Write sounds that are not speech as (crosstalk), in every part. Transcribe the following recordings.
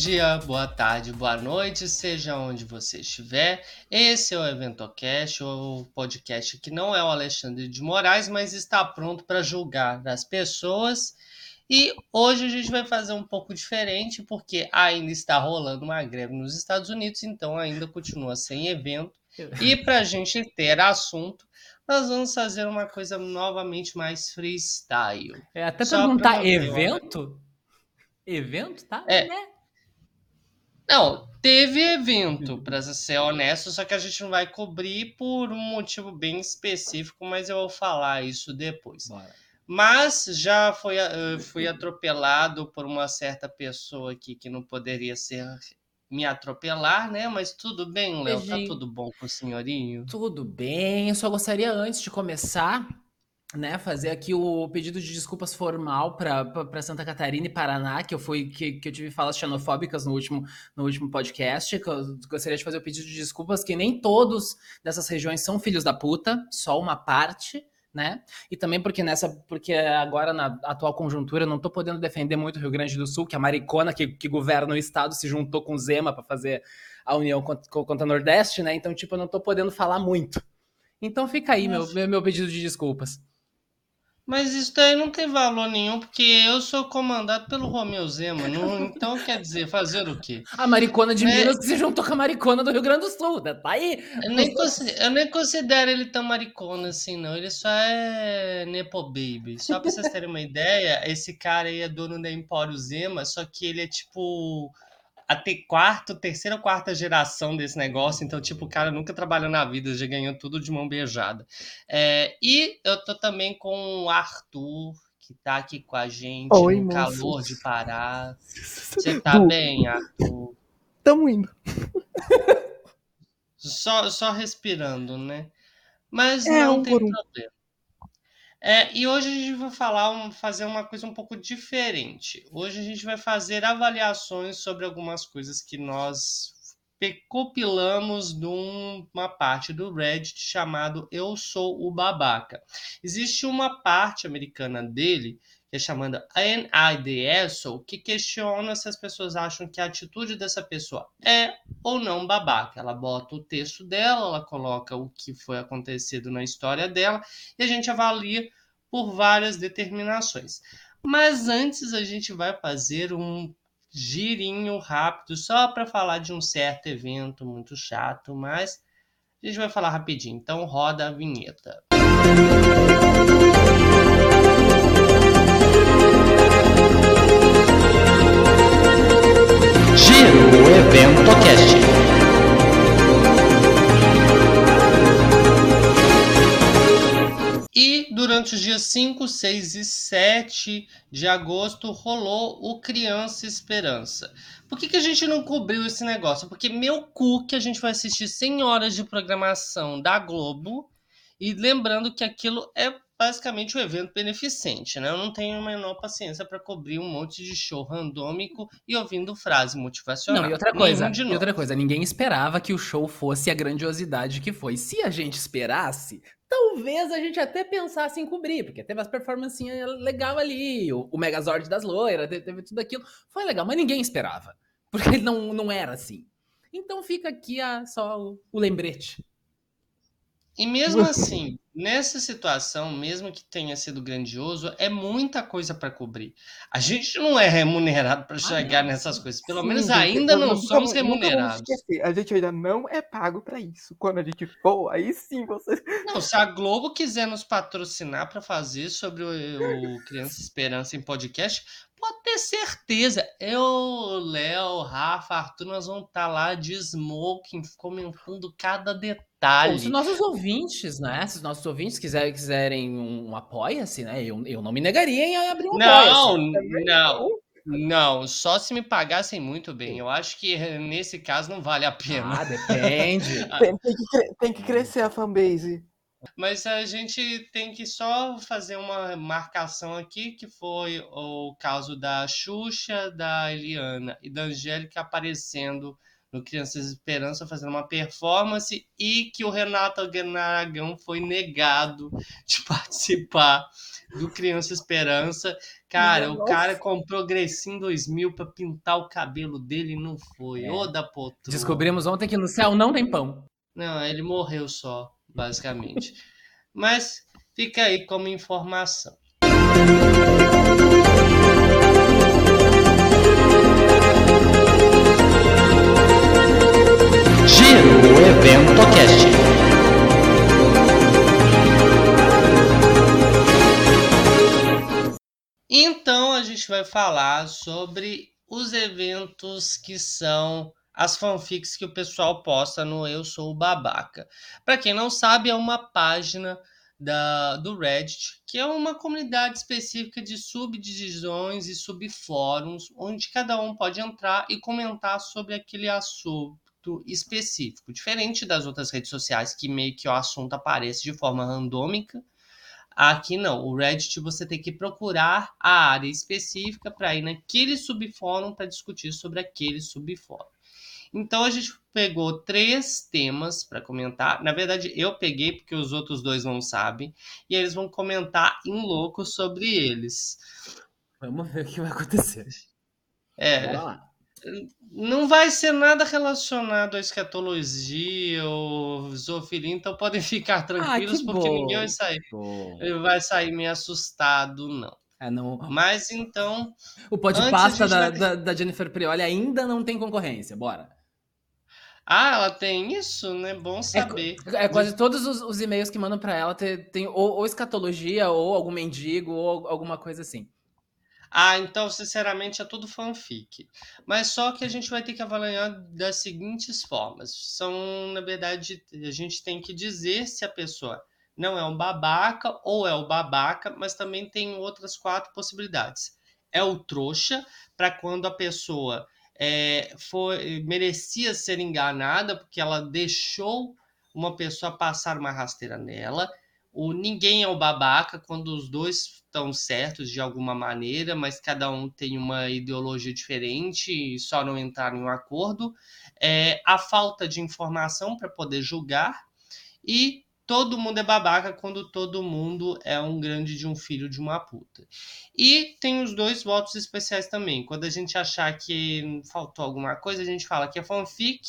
Bom dia, boa tarde, boa noite, seja onde você estiver. Esse é o EventoCast, o podcast que não é o Alexandre de Moraes, mas está pronto para julgar as pessoas. E hoje a gente vai fazer um pouco diferente, porque ainda está rolando uma greve nos Estados Unidos, então ainda continua sem evento. E para a gente ter assunto, nós vamos fazer uma coisa novamente mais freestyle. É, até Só perguntar, evento? Evento, tá? É. Né? Não, teve evento, para ser honesto, só que a gente não vai cobrir por um motivo bem específico, mas eu vou falar isso depois. Bora. Mas já foi, fui atropelado por uma certa pessoa aqui que não poderia ser me atropelar, né? Mas tudo bem, Léo? Tá tudo bom com o senhorinho? Tudo bem. Eu só gostaria, antes de começar, né, fazer aqui o pedido de desculpas formal para Santa Catarina e Paraná, que eu fui que, que eu tive falas xenofóbicas no último, no último podcast. Que eu gostaria de fazer o pedido de desculpas que nem todos dessas regiões são filhos da puta, só uma parte. Né? E também porque nessa, porque agora na atual conjuntura não estou podendo defender muito o Rio Grande do Sul, que a maricona que, que governa o estado se juntou com o Zema para fazer a união contra, contra o Nordeste, né? Então, tipo, eu não estou podendo falar muito. Então fica aí meu, meu pedido de desculpas. Mas isso daí não tem valor nenhum, porque eu sou comandado pelo Romeu Zema. Não, então, quer dizer, fazer o quê? A maricona de é... Minas que se juntou com a maricona do Rio Grande do Sul, né? tá aí. Eu nem, eu nem considero ele tão maricona assim, não. Ele só é Nepo Baby. Só pra vocês terem uma ideia, esse cara aí é dono da Empório Zema, só que ele é tipo a ter quarto, terceira ou quarta geração desse negócio, então, tipo, o cara nunca trabalhou na vida, já ganhou tudo de mão beijada. É, e eu tô também com o Arthur, que tá aqui com a gente Oi, no moço. calor de Pará. (laughs) Você tá bem, Arthur? Tamo indo. Só, só respirando, né? Mas é, não um tem problema. É, e hoje a gente vai falar, fazer uma coisa um pouco diferente. Hoje a gente vai fazer avaliações sobre algumas coisas que nós compilamos numa parte do Reddit chamado Eu Sou o Babaca. Existe uma parte americana dele que é chamada NIDSO, que questiona se as pessoas acham que a atitude dessa pessoa é ou não babaca. Ela bota o texto dela, ela coloca o que foi acontecido na história dela e a gente avalia por várias determinações. Mas antes a gente vai fazer um girinho rápido só para falar de um certo evento muito chato, mas a gente vai falar rapidinho. Então roda a vinheta. Giro Evento Cast. E durante os dias 5, 6 e 7 de agosto rolou o Criança Esperança. Por que, que a gente não cobriu esse negócio? Porque meu cu que a gente vai assistir 100 horas de programação da Globo. E lembrando que aquilo é basicamente um evento beneficente, né? Eu não tenho a menor paciência para cobrir um monte de show randômico e ouvindo frase motivacional. Não, e outra coisa, e outra coisa, ninguém esperava que o show fosse a grandiosidade que foi. Se a gente esperasse, talvez a gente até pensasse em cobrir, porque teve as performances legal ali, o, o Megazord das loiras, teve tudo aquilo. Foi legal, mas ninguém esperava. Porque (laughs) não, não era assim. Então fica aqui a, só o, o lembrete. E mesmo (laughs) assim, nessa situação, mesmo que tenha sido grandioso, é muita coisa para cobrir. A gente não é remunerado para ah, chegar ah, nessas coisas. Pelo Sim, menos ainda não, não somos remunerados. a gente ainda não é pago para isso. Quando a gente for, aí sim você. Não, se a Globo quiser nos patrocinar para fazer sobre o, o Criança Esperança em podcast, Pode ter certeza. Eu, Léo, Rafa, Arthur, nós vamos estar tá lá de smoking, comentando cada detalhe. Ou se nossos ouvintes, né? Se nossos ouvintes quiserem, quiserem um apoia-se, né? Eu, eu não me negaria em abrir um Não, não. Não, só se me pagassem muito bem. Eu acho que nesse caso não vale a pena. Ah, depende. (laughs) tem, tem, que, tem que crescer a fanbase. Mas a gente tem que só fazer uma marcação aqui, que foi o caso da Xuxa, da Eliana e da Angélica aparecendo no Crianças Esperança fazendo uma performance e que o Renato Aragão foi negado de (laughs) participar do Criança Esperança. Cara, Nossa. o cara comprou Grecin 2000 para pintar o cabelo dele e não foi. É. Ô da potrona. Descobrimos ontem que no céu não tem pão. Não, ele morreu só, basicamente. Mas fica aí como informação. Giro Evento Cast. Então a gente vai falar sobre os eventos que são as fanfics que o pessoal posta no Eu Sou o Babaca. Para quem não sabe, é uma página da, do Reddit, que é uma comunidade específica de subdivisões e subfóruns, onde cada um pode entrar e comentar sobre aquele assunto específico. Diferente das outras redes sociais, que meio que o assunto aparece de forma randômica, Aqui não, o Reddit você tem que procurar a área específica para ir naquele subfórum para discutir sobre aquele subfórum. Então a gente pegou três temas para comentar. Na verdade, eu peguei porque os outros dois não sabem e eles vão comentar em louco sobre eles. Vamos ver o que vai acontecer. É. Bora lá não vai ser nada relacionado à escatologia ou zoofilia, então podem ficar ah, tranquilos, ah, porque bom. ninguém vai sair, vai sair meio assustado, não. É, não. Mas então. O podcast da, vai... da, da, Jennifer Prioli ainda não tem concorrência, bora. Ah, ela tem isso, né? Bom é saber. É, é quase todos os, os e-mails que mandam para ela tem, tem ou, ou escatologia, ou algum mendigo, ou alguma coisa assim. Ah, então, sinceramente, é tudo fanfic. Mas só que a gente vai ter que avaliar das seguintes formas. São, na verdade, a gente tem que dizer se a pessoa não é um babaca ou é o babaca, mas também tem outras quatro possibilidades. É o trouxa, para quando a pessoa é, foi, merecia ser enganada, porque ela deixou uma pessoa passar uma rasteira nela. O ninguém é o babaca quando os dois estão certos de alguma maneira, mas cada um tem uma ideologia diferente e só não entrar em um acordo, é, a falta de informação para poder julgar e todo mundo é babaca quando todo mundo é um grande de um filho de uma puta. E tem os dois votos especiais também. Quando a gente achar que faltou alguma coisa, a gente fala que é fanfic,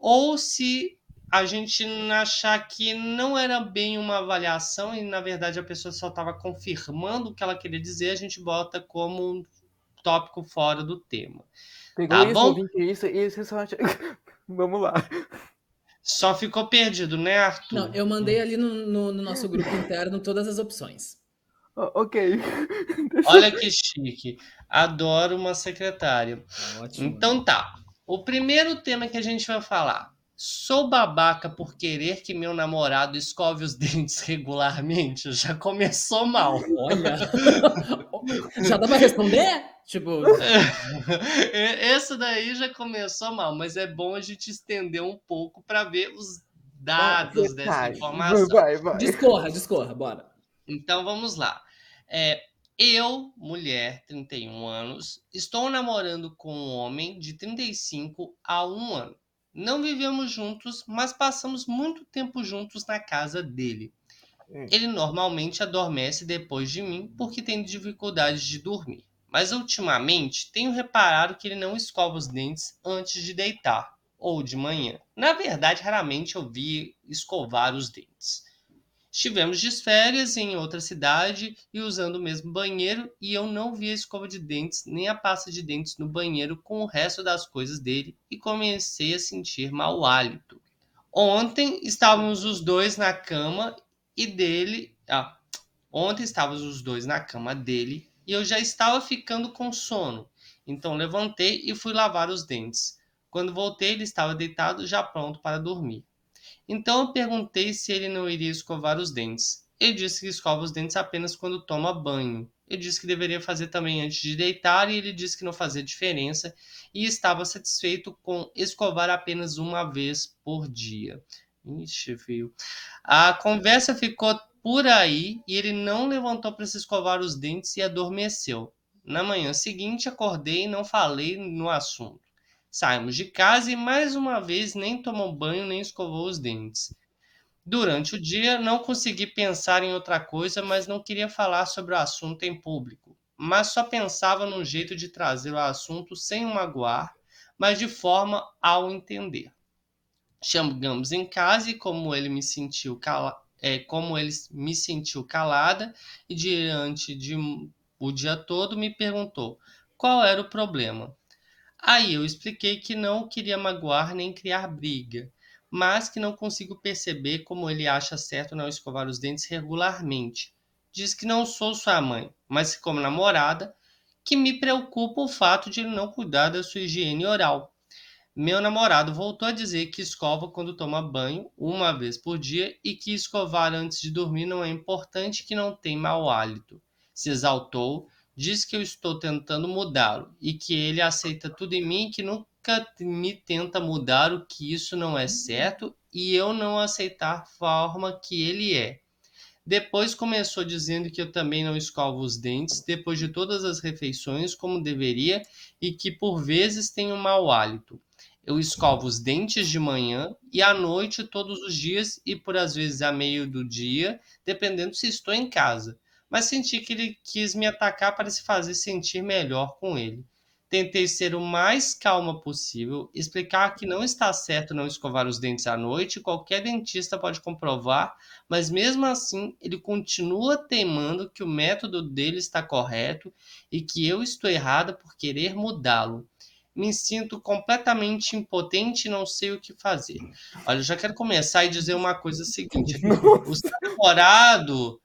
ou se a gente achar que não era bem uma avaliação e na verdade a pessoa só estava confirmando o que ela queria dizer, a gente bota como um tópico fora do tema. Pegou tá isso, bom? isso, isso, só... Vamos lá. Só ficou perdido, né, Arthur? Não, eu mandei ali no, no, no nosso grupo interno todas as opções. Oh, ok. (laughs) Olha que chique. Adoro uma secretária. Ótimo. Então tá. O primeiro tema que a gente vai falar Sou babaca por querer que meu namorado escove os (laughs) dentes regularmente? Já começou mal. Olha. (laughs) já dá pra responder? Tipo. (laughs) Esse daí já começou mal, mas é bom a gente estender um pouco para ver os dados dessa informação. Vai, vai. Discorra, discorra, bora. Então vamos lá. É, eu, mulher, 31 anos, estou namorando com um homem de 35 a um ano. Não vivemos juntos, mas passamos muito tempo juntos na casa dele. Hum. Ele normalmente adormece depois de mim porque tem dificuldade de dormir. Mas ultimamente tenho reparado que ele não escova os dentes antes de deitar ou de manhã. Na verdade, raramente eu vi escovar os dentes. Estivemos de férias em outra cidade e usando o mesmo banheiro e eu não vi a escova de dentes nem a pasta de dentes no banheiro com o resto das coisas dele e comecei a sentir mau hálito. Ontem estávamos os dois na cama e dele. Ah, ontem estávamos os dois na cama dele e eu já estava ficando com sono. Então levantei e fui lavar os dentes. Quando voltei, ele estava deitado já pronto para dormir. Então eu perguntei se ele não iria escovar os dentes. Ele disse que escova os dentes apenas quando toma banho. Eu disse que deveria fazer também antes de deitar e ele disse que não fazia diferença e estava satisfeito com escovar apenas uma vez por dia. Ixi, viu? A conversa ficou por aí e ele não levantou para se escovar os dentes e adormeceu. Na manhã seguinte, acordei e não falei no assunto. Saímos de casa e mais uma vez nem tomou banho nem escovou os dentes. Durante o dia, não consegui pensar em outra coisa, mas não queria falar sobre o assunto em público. Mas só pensava num jeito de trazer o assunto sem o magoar, mas de forma ao entender. Chegamos em casa e como ele me sentiu cala... é, como ele me sentiu calada e diante de o dia todo me perguntou qual era o problema. Aí eu expliquei que não queria magoar nem criar briga, mas que não consigo perceber como ele acha certo não escovar os dentes regularmente. Diz que não sou sua mãe, mas como namorada, que me preocupa o fato de ele não cuidar da sua higiene oral. Meu namorado voltou a dizer que escova quando toma banho, uma vez por dia, e que escovar antes de dormir não é importante que não tem mau hálito. Se exaltou, diz que eu estou tentando mudá-lo e que ele aceita tudo em mim e que nunca me tenta mudar o que isso não é certo e eu não aceitar a forma que ele é. Depois começou dizendo que eu também não escovo os dentes depois de todas as refeições como deveria e que por vezes tenho mau hálito. Eu escovo os dentes de manhã e à noite todos os dias e por às vezes a meio do dia, dependendo se estou em casa. Mas senti que ele quis me atacar para se fazer sentir melhor com ele. Tentei ser o mais calma possível, explicar que não está certo não escovar os dentes à noite, qualquer dentista pode comprovar, mas mesmo assim ele continua teimando que o método dele está correto e que eu estou errada por querer mudá-lo. Me sinto completamente impotente e não sei o que fazer. Olha, eu já quero começar e dizer uma coisa seguinte: o seu namorado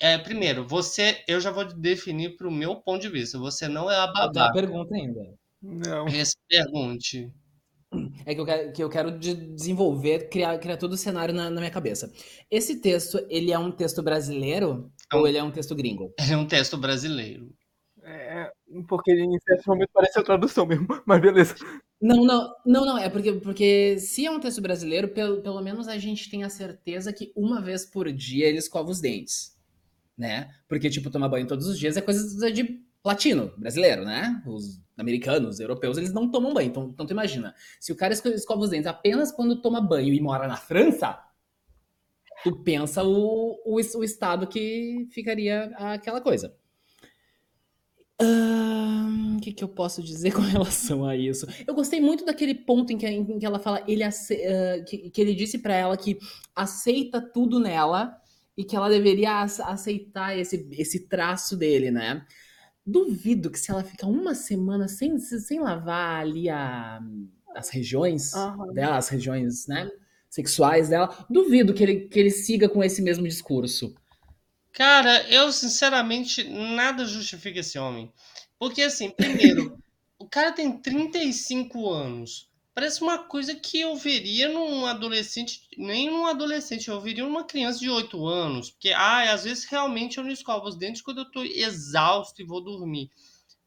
é, primeiro, você, eu já vou definir para o meu ponto de vista. Você não é a babá. a pergunta ainda. Não. Pergunte. É que eu quero, que eu quero desenvolver, criar, criar todo o cenário na, na minha cabeça. Esse texto, ele é um texto brasileiro é um, ou ele é um texto gringo? É um texto brasileiro. É, porque em certo momento parece a tradução mesmo, (laughs) mas beleza. Não, não, não, não, é porque, porque se é um texto brasileiro, pelo, pelo menos a gente tem a certeza que uma vez por dia ele escova os dentes né? Porque, tipo, tomar banho todos os dias é coisa de latino, brasileiro, né? Os americanos, os europeus, eles não tomam banho. Então, então tu imagina, se o cara escova os dentes apenas quando toma banho e mora na França, tu pensa o, o, o estado que ficaria aquela coisa. O um, que, que eu posso dizer com (laughs) relação a isso? Eu gostei muito daquele ponto em que, em que ela fala, ele uh, que, que ele disse para ela que aceita tudo nela, e que ela deveria aceitar esse, esse traço dele, né? Duvido que se ela ficar uma semana sem, sem lavar ali a, as regiões uhum. dela, as regiões, né, sexuais dela, duvido que ele, que ele siga com esse mesmo discurso. Cara, eu sinceramente nada justifica esse homem. Porque assim, primeiro, o cara tem 35 anos. Parece uma coisa que eu veria num adolescente, nem num adolescente, eu veria numa criança de 8 anos. Porque, ah, às vezes realmente eu não escovo os dentes quando eu tô exausto e vou dormir.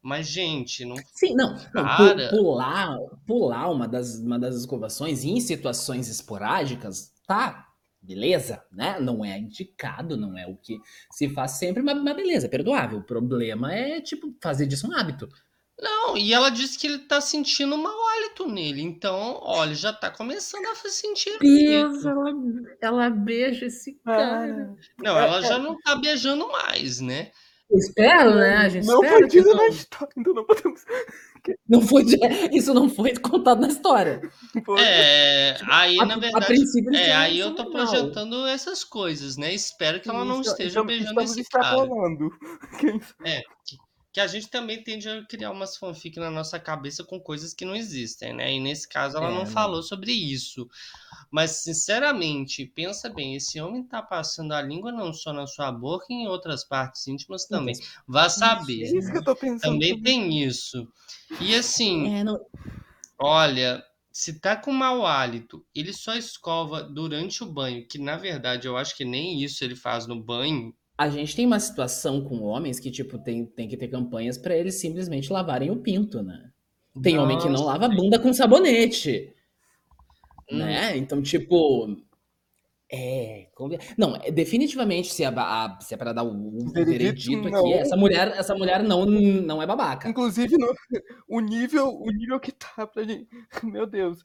Mas, gente, não. Sim, não. não pular, pular uma das, uma das escovações em situações esporádicas, tá, beleza, né? Não é indicado, não é o que se faz sempre, mas, mas beleza, é perdoável. O problema é, tipo, fazer disso um hábito. Não, e ela disse que ele tá sentindo mau hálito nele. Então, olha, já tá começando a sentir Deus, ela, ela beija esse ah. cara. Não, ela já não tá beijando mais, né? Espero, né? A gente não foi dito na história, então não podemos. Não foi, (laughs) isso não foi contado na história. É, aí a, na verdade, é, aí eu tô projetando essas coisas, né? Espero que ela não esteja beijando esse cara. (laughs) É, que a gente também tende a criar umas fanfic na nossa cabeça com coisas que não existem, né? E nesse caso ela é, não falou sobre isso. Mas, sinceramente, pensa bem, esse homem tá passando a língua não só na sua boca, em outras partes íntimas também. Vá saber. É isso que eu tô pensando. Também tem isso. E assim, é, não... olha, se tá com mau hálito, ele só escova durante o banho, que na verdade eu acho que nem isso ele faz no banho, a gente tem uma situação com homens que, tipo, tem, tem que ter campanhas para eles simplesmente lavarem o pinto, né? Tem Nossa, homem que não lava a bunda com sabonete. Hum. Né? Então, tipo. É, não, é, definitivamente, se é, a, se é para dar o, o veredito, aqui, essa mulher, essa mulher não, não é babaca. Inclusive, no, o nível, o nível que tá pra gente. (laughs) Meu Deus.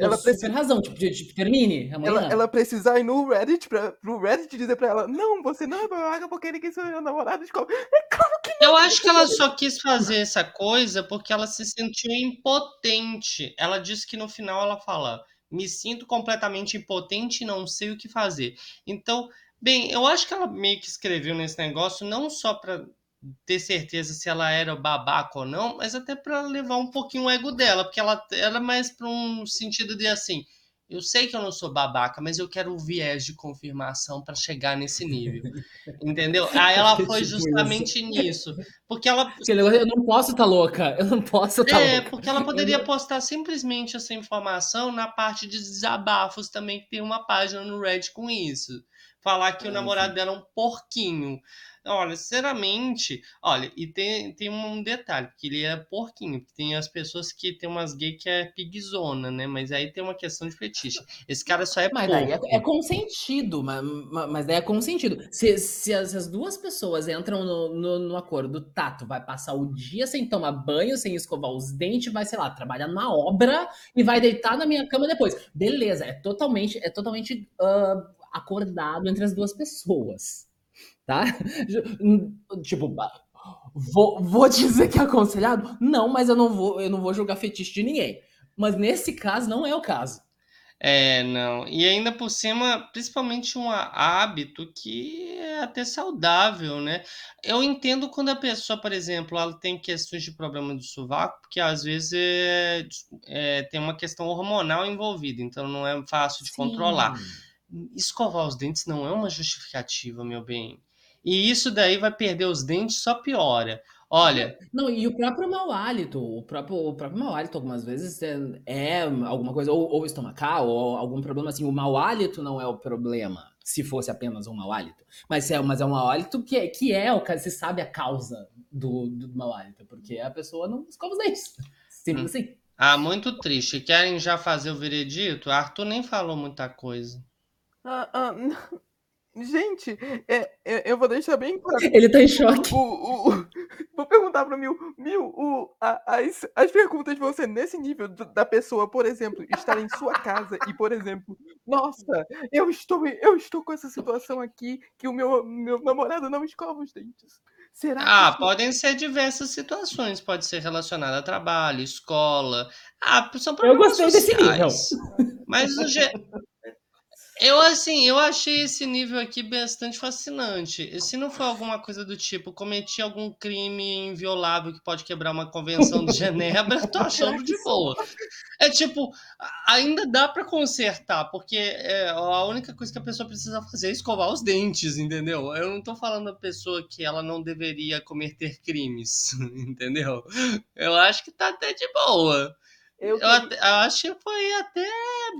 Ela precisa razão, tipo, tipo termine. Ela, ela precisa ir no Reddit pra, pro Reddit dizer pra ela: Não, você não é babaca porque ninguém sou meu namorado de É claro que não. Eu acho que ela só quis fazer essa coisa porque ela se sentiu impotente. Ela disse que no final ela fala me sinto completamente impotente e não sei o que fazer. Então, bem, eu acho que ela meio que escreveu nesse negócio não só para ter certeza se ela era babaca ou não, mas até para levar um pouquinho o ego dela, porque ela era mais para um sentido de assim, eu sei que eu não sou babaca, mas eu quero o viés de confirmação para chegar nesse nível. (laughs) Entendeu? Aí ela foi justamente nisso. Porque ela. Eu não posso estar tá louca. Eu não posso estar tá é, louca. É, porque ela poderia (laughs) postar simplesmente essa informação na parte de desabafos também, que tem uma página no Reddit com isso. Falar que o namorado dela é um porquinho. Olha, sinceramente, olha, e tem, tem um detalhe, porque ele é porquinho, tem as pessoas que tem umas gays que é pigzona, né? Mas aí tem uma questão de fetiche. Esse cara só é Mas porco. daí é, é consentido, mas, mas daí é consentido. Se, se, as, as duas pessoas entram no, no, no acordo, Tato vai passar o dia sem tomar banho, sem escovar os dentes, vai, sei lá, trabalhar na obra e vai deitar na minha cama depois. Beleza, é totalmente, é totalmente uh, acordado entre as duas pessoas tá? Tipo, vou, vou dizer que é aconselhado? Não, mas eu não vou, eu não vou julgar fetiche de ninguém. Mas nesse caso não é o caso. É, não. E ainda por cima, principalmente um hábito que é até saudável, né? Eu entendo quando a pessoa, por exemplo, ela tem questões de problema do sovaco, porque às vezes é, é, tem uma questão hormonal envolvida, então não é fácil de Sim. controlar. Escovar os dentes não é uma justificativa, meu bem. E isso daí vai perder os dentes, só piora. Olha. Não, e o próprio mau hálito, o próprio, o próprio mau hálito, algumas vezes é, é alguma coisa, ou, ou, estomacal, ou algum problema assim. O mau hálito não é o problema, se fosse apenas um mau hálito. Mas é, mas é um mau hálito que é, que é o você sabe a causa do, do mau hálito, porque a pessoa não escova os dentes. Simples hum. assim. Ah, muito triste. Querem já fazer o veredito? Arthur nem falou muita coisa. Ah, ah, Gente, é, é, eu vou deixar bem claro. Ele tá em choque. O, o, o, (laughs) vou perguntar pro Mil. Mil, o, a, as, as perguntas vão ser nesse nível da pessoa, por exemplo, estar em sua casa e, por exemplo, nossa, eu estou, eu estou com essa situação aqui que o meu, meu namorado não escova os dentes. Será ah, que... podem ser diversas situações. Pode ser relacionada a trabalho, escola. Ah, são problemas Eu gostei sociais. desse nível. Mas o, eu, assim, eu achei esse nível aqui bastante fascinante. Se não for alguma coisa do tipo, cometi algum crime inviolável que pode quebrar uma convenção de Genebra, tô achando de boa. É tipo, ainda dá para consertar, porque é, a única coisa que a pessoa precisa fazer é escovar os dentes, entendeu? Eu não tô falando da pessoa que ela não deveria cometer crimes, (laughs) entendeu? Eu acho que tá até de boa. Eu, eu, até, eu, acho que foi até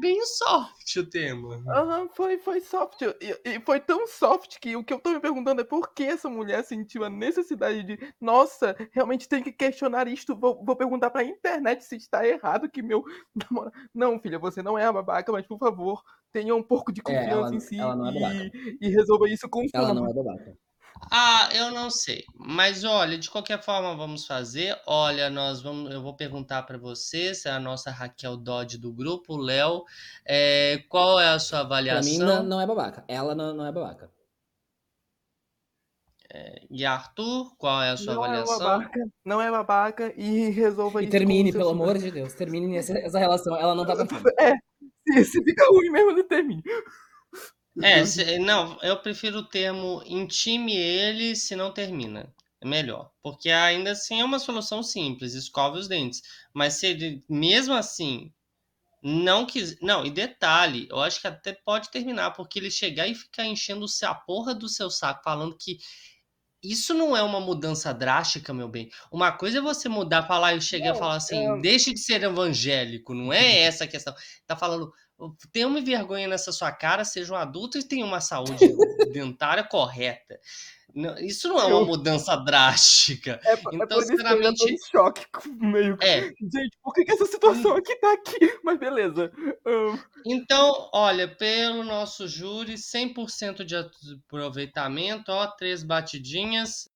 bem soft o tema. Aham, uhum, foi, foi soft. E, e, foi tão soft que o que eu tô me perguntando é por que essa mulher sentiu a necessidade de, nossa, realmente tem que questionar isto. Vou, vou perguntar pra internet se está errado que meu (laughs) namorado. Não, filha, você não é a babaca, mas por favor, tenha um pouco de confiança é, ela, em si é e, e, resolva isso com Ela não é babaca. Ah, eu não sei. Mas olha, de qualquer forma vamos fazer. Olha, nós vamos, eu vou perguntar para você, se é a nossa Raquel Dodge do grupo, Léo, é, qual é a sua avaliação? Pra mim não, não é babaca. Ela não, não é babaca. É, e Arthur, qual é a sua não é avaliação? É babaca, não é babaca e resolva e isso. E termine, pelo amor de Deus. Termine essa, essa relação. Ela não tá perfeita. É, se, se fica ruim mesmo, não termine. É, se, não, eu prefiro o termo intime ele se não termina. É melhor. Porque ainda assim é uma solução simples, escove os dentes. Mas se ele, mesmo assim, não quis. Não, e detalhe, eu acho que até pode terminar, porque ele chegar e ficar enchendo a porra do seu saco, falando que isso não é uma mudança drástica, meu bem. Uma coisa é você mudar, falar, eu cheguei a falar assim, é... deixe de ser evangélico, não é (laughs) essa a questão. Tá falando, tenha uma vergonha nessa sua cara, seja um adulto e tenha uma saúde (laughs) dentária correta. Não, isso não é uma eu... mudança drástica. É, então, é sinceramente. Eu choque meio. É. Gente, por que, que essa situação aqui tá aqui? Mas beleza. Um... Então, olha, pelo nosso júri, 100% de aproveitamento, ó, três batidinhas.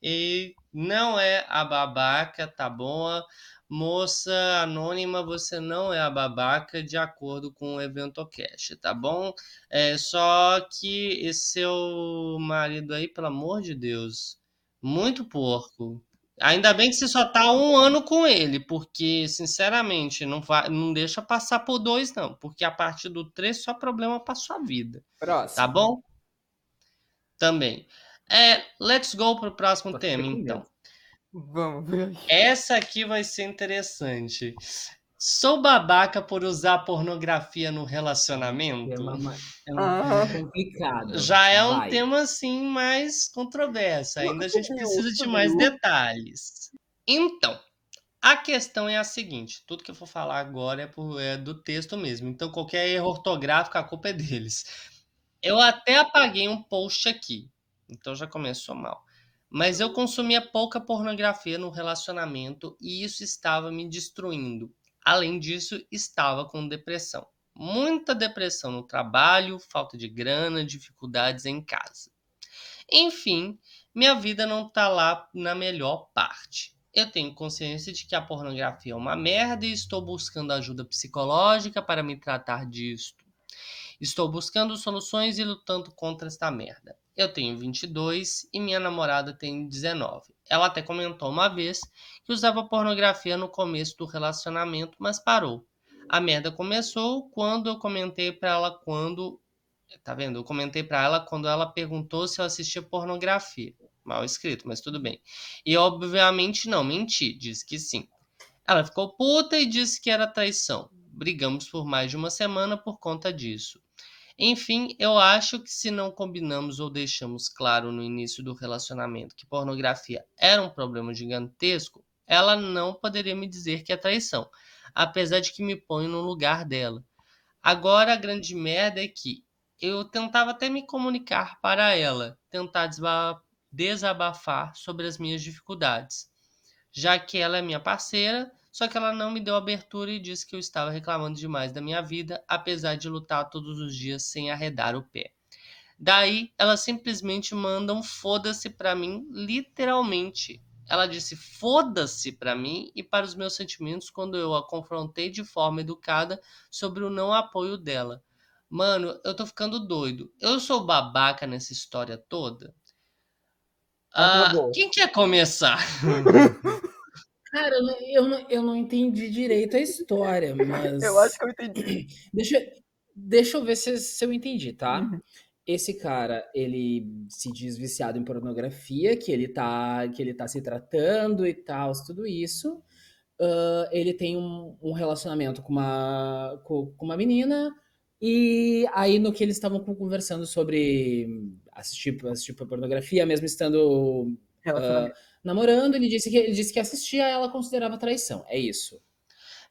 E não é a babaca, tá bom? Moça anônima, você não é a babaca de acordo com o EventoCast, tá bom? É só que esse seu marido aí, pelo amor de Deus, muito porco. Ainda bem que você só tá um ano com ele, porque, sinceramente, não, vai, não deixa passar por dois, não. Porque a partir do três só problema pra sua vida. Próximo. Tá bom? Também. É, let's go pro próximo tema, então. Vamos ver. Essa aqui vai ser interessante. Sou babaca por usar pornografia no relacionamento? É, uma, é um ah. complicado. Já é um tema assim mais controverso. Ainda a gente precisa de mais detalhes. Então, a questão é a seguinte: tudo que eu for falar agora é, por, é do texto mesmo. Então, qualquer erro ortográfico, a culpa é deles. Eu até apaguei um post aqui. Então já começou mal. Mas eu consumia pouca pornografia no relacionamento e isso estava me destruindo. Além disso, estava com depressão. Muita depressão no trabalho, falta de grana, dificuldades em casa. Enfim, minha vida não está lá na melhor parte. Eu tenho consciência de que a pornografia é uma merda e estou buscando ajuda psicológica para me tratar disto. Estou buscando soluções e lutando contra esta merda. Eu tenho 22 e minha namorada tem 19. Ela até comentou uma vez que usava pornografia no começo do relacionamento, mas parou. A merda começou quando eu comentei para ela quando Tá vendo? Eu comentei para ela quando ela perguntou se eu assistia pornografia. Mal escrito, mas tudo bem. E obviamente não, menti, disse que sim. Ela ficou puta e disse que era traição. Brigamos por mais de uma semana por conta disso. Enfim, eu acho que se não combinamos ou deixamos claro no início do relacionamento que pornografia era um problema gigantesco, ela não poderia me dizer que é traição, apesar de que me ponho no lugar dela. Agora a grande merda é que eu tentava até me comunicar para ela, tentar desabafar sobre as minhas dificuldades, já que ela é minha parceira só que ela não me deu abertura e disse que eu estava reclamando demais da minha vida, apesar de lutar todos os dias sem arredar o pé. Daí, ela simplesmente manda um foda-se para mim, literalmente. Ela disse foda-se para mim e para os meus sentimentos quando eu a confrontei de forma educada sobre o não apoio dela. Mano, eu tô ficando doido. Eu sou babaca nessa história toda? Ah, quem quer começar? (laughs) Cara, eu não, eu não entendi direito a história, (laughs) mas. Eu acho que eu entendi. (clears throat) Deixa, deixa eu ver se, se eu entendi, tá? Uhum. Esse cara, ele se diz viciado em pornografia, que ele tá, que ele tá se tratando e tal, tudo isso. Uh, ele tem um, um, relacionamento com uma, com, com uma menina, e aí no que eles estavam conversando sobre assistir, assistir pornografia, mesmo estando. Uh, namorando, ele disse que ele disse que assistia, ela considerava traição. É isso.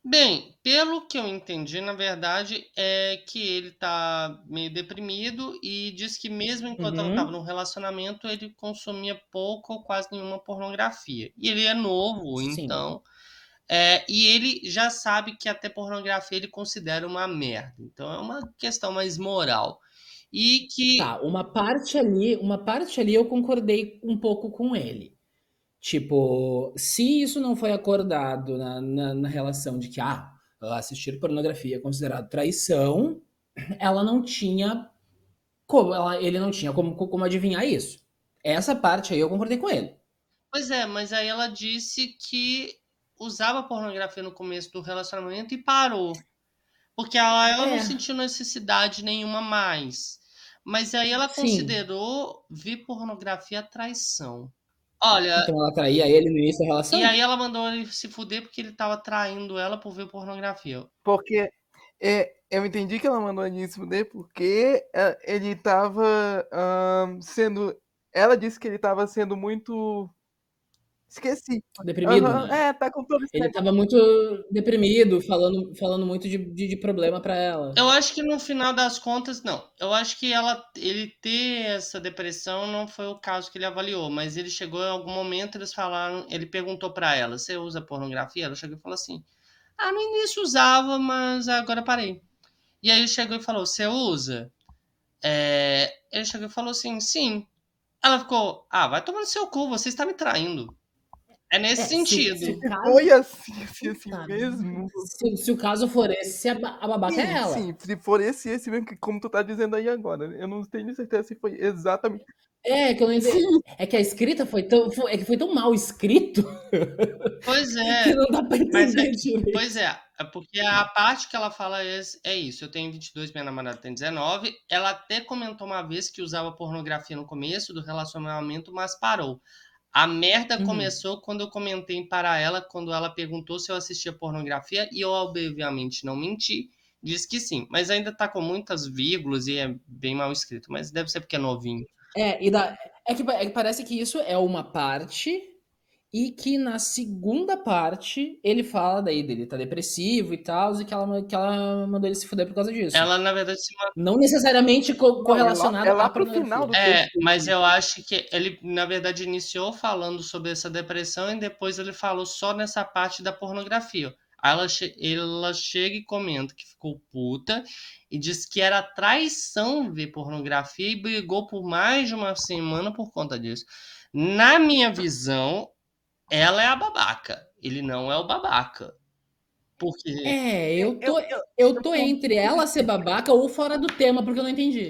Bem, pelo que eu entendi, na verdade, é que ele tá meio deprimido e diz que mesmo enquanto uhum. ela estava no relacionamento, ele consumia pouco ou quase nenhuma pornografia. E ele é novo, Sim. então. É, e ele já sabe que até pornografia ele considera uma merda. Então é uma questão mais moral. E que. Tá, uma parte ali, uma parte ali eu concordei um pouco com ele. Tipo, se isso não foi acordado na, na, na relação de que ah, assistir pornografia é considerado traição, (clears throat) ela não tinha como, ela, ele não tinha como, como adivinhar isso. Essa parte aí eu concordei com ele. Pois é, mas aí ela disse que usava pornografia no começo do relacionamento e parou. Porque ela, ela é. não sentiu necessidade nenhuma mais. Mas aí ela Sim. considerou ver pornografia traição. Olha. Então ela traía ele no início da relação? E aí ela mandou ele se fuder porque ele tava traindo ela por ver pornografia. Porque é, eu entendi que ela mandou ele se fuder porque é, ele tava um, sendo. Ela disse que ele tava sendo muito. Esqueci. Deprimido. Uhum. É, tá com todo Ele tava muito deprimido, falando, falando muito de, de, de problema para ela. Eu acho que no final das contas, não. Eu acho que ela, ele ter essa depressão não foi o caso que ele avaliou, mas ele chegou em algum momento, eles falaram, ele perguntou para ela, você usa pornografia? Ela chegou e falou assim, ah, no início usava, mas agora parei. E aí ele chegou e falou, você usa? É... Ele chegou e falou assim, sim. Ela ficou, ah, vai tomar no seu cu, você está me traindo. É nesse é, sentido. Se, se caso... Foi assim, assim, assim tá. mesmo. Se, se, o caso for esse, a babaca sim, é ela. Sim, se for esse, esse mesmo, como tu tá dizendo aí agora. Eu não tenho certeza se foi exatamente. É, que eu não entendi. É que a escrita foi tão, foi, é que foi tão mal escrito. (laughs) Pois é. que não dá pra entender é, direito. Pois é, é porque a parte que ela fala é, é isso. Eu tenho 22, minha namorada tem 19. Ela até comentou uma vez que usava pornografia no começo do relacionamento, mas parou. A merda uhum. começou quando eu comentei para ela, quando ela perguntou se eu assistia pornografia, e eu, obviamente, não menti. Disse que sim, mas ainda tá com muitas vírgulas e é bem mal escrito, mas deve ser porque é novinho. É, e da, é, que, é que parece que isso é uma parte e que na segunda parte ele fala daí dele tá depressivo e tal, e que ela, que ela mandou ele se fuder por causa disso. Ela, na verdade, se Não necessariamente co correlacionada é lá, é lá pro final do É, texto. mas eu acho que ele, na verdade, iniciou falando sobre essa depressão e depois ele falou só nessa parte da pornografia. Aí ela, che ela chega e comenta que ficou puta e diz que era traição ver pornografia e brigou por mais de uma semana por conta disso. Na minha visão, ela é a babaca. Ele não é o babaca. Porque. É, eu tô, eu, eu tô entre ela ser babaca ou fora do tema, porque eu não entendi.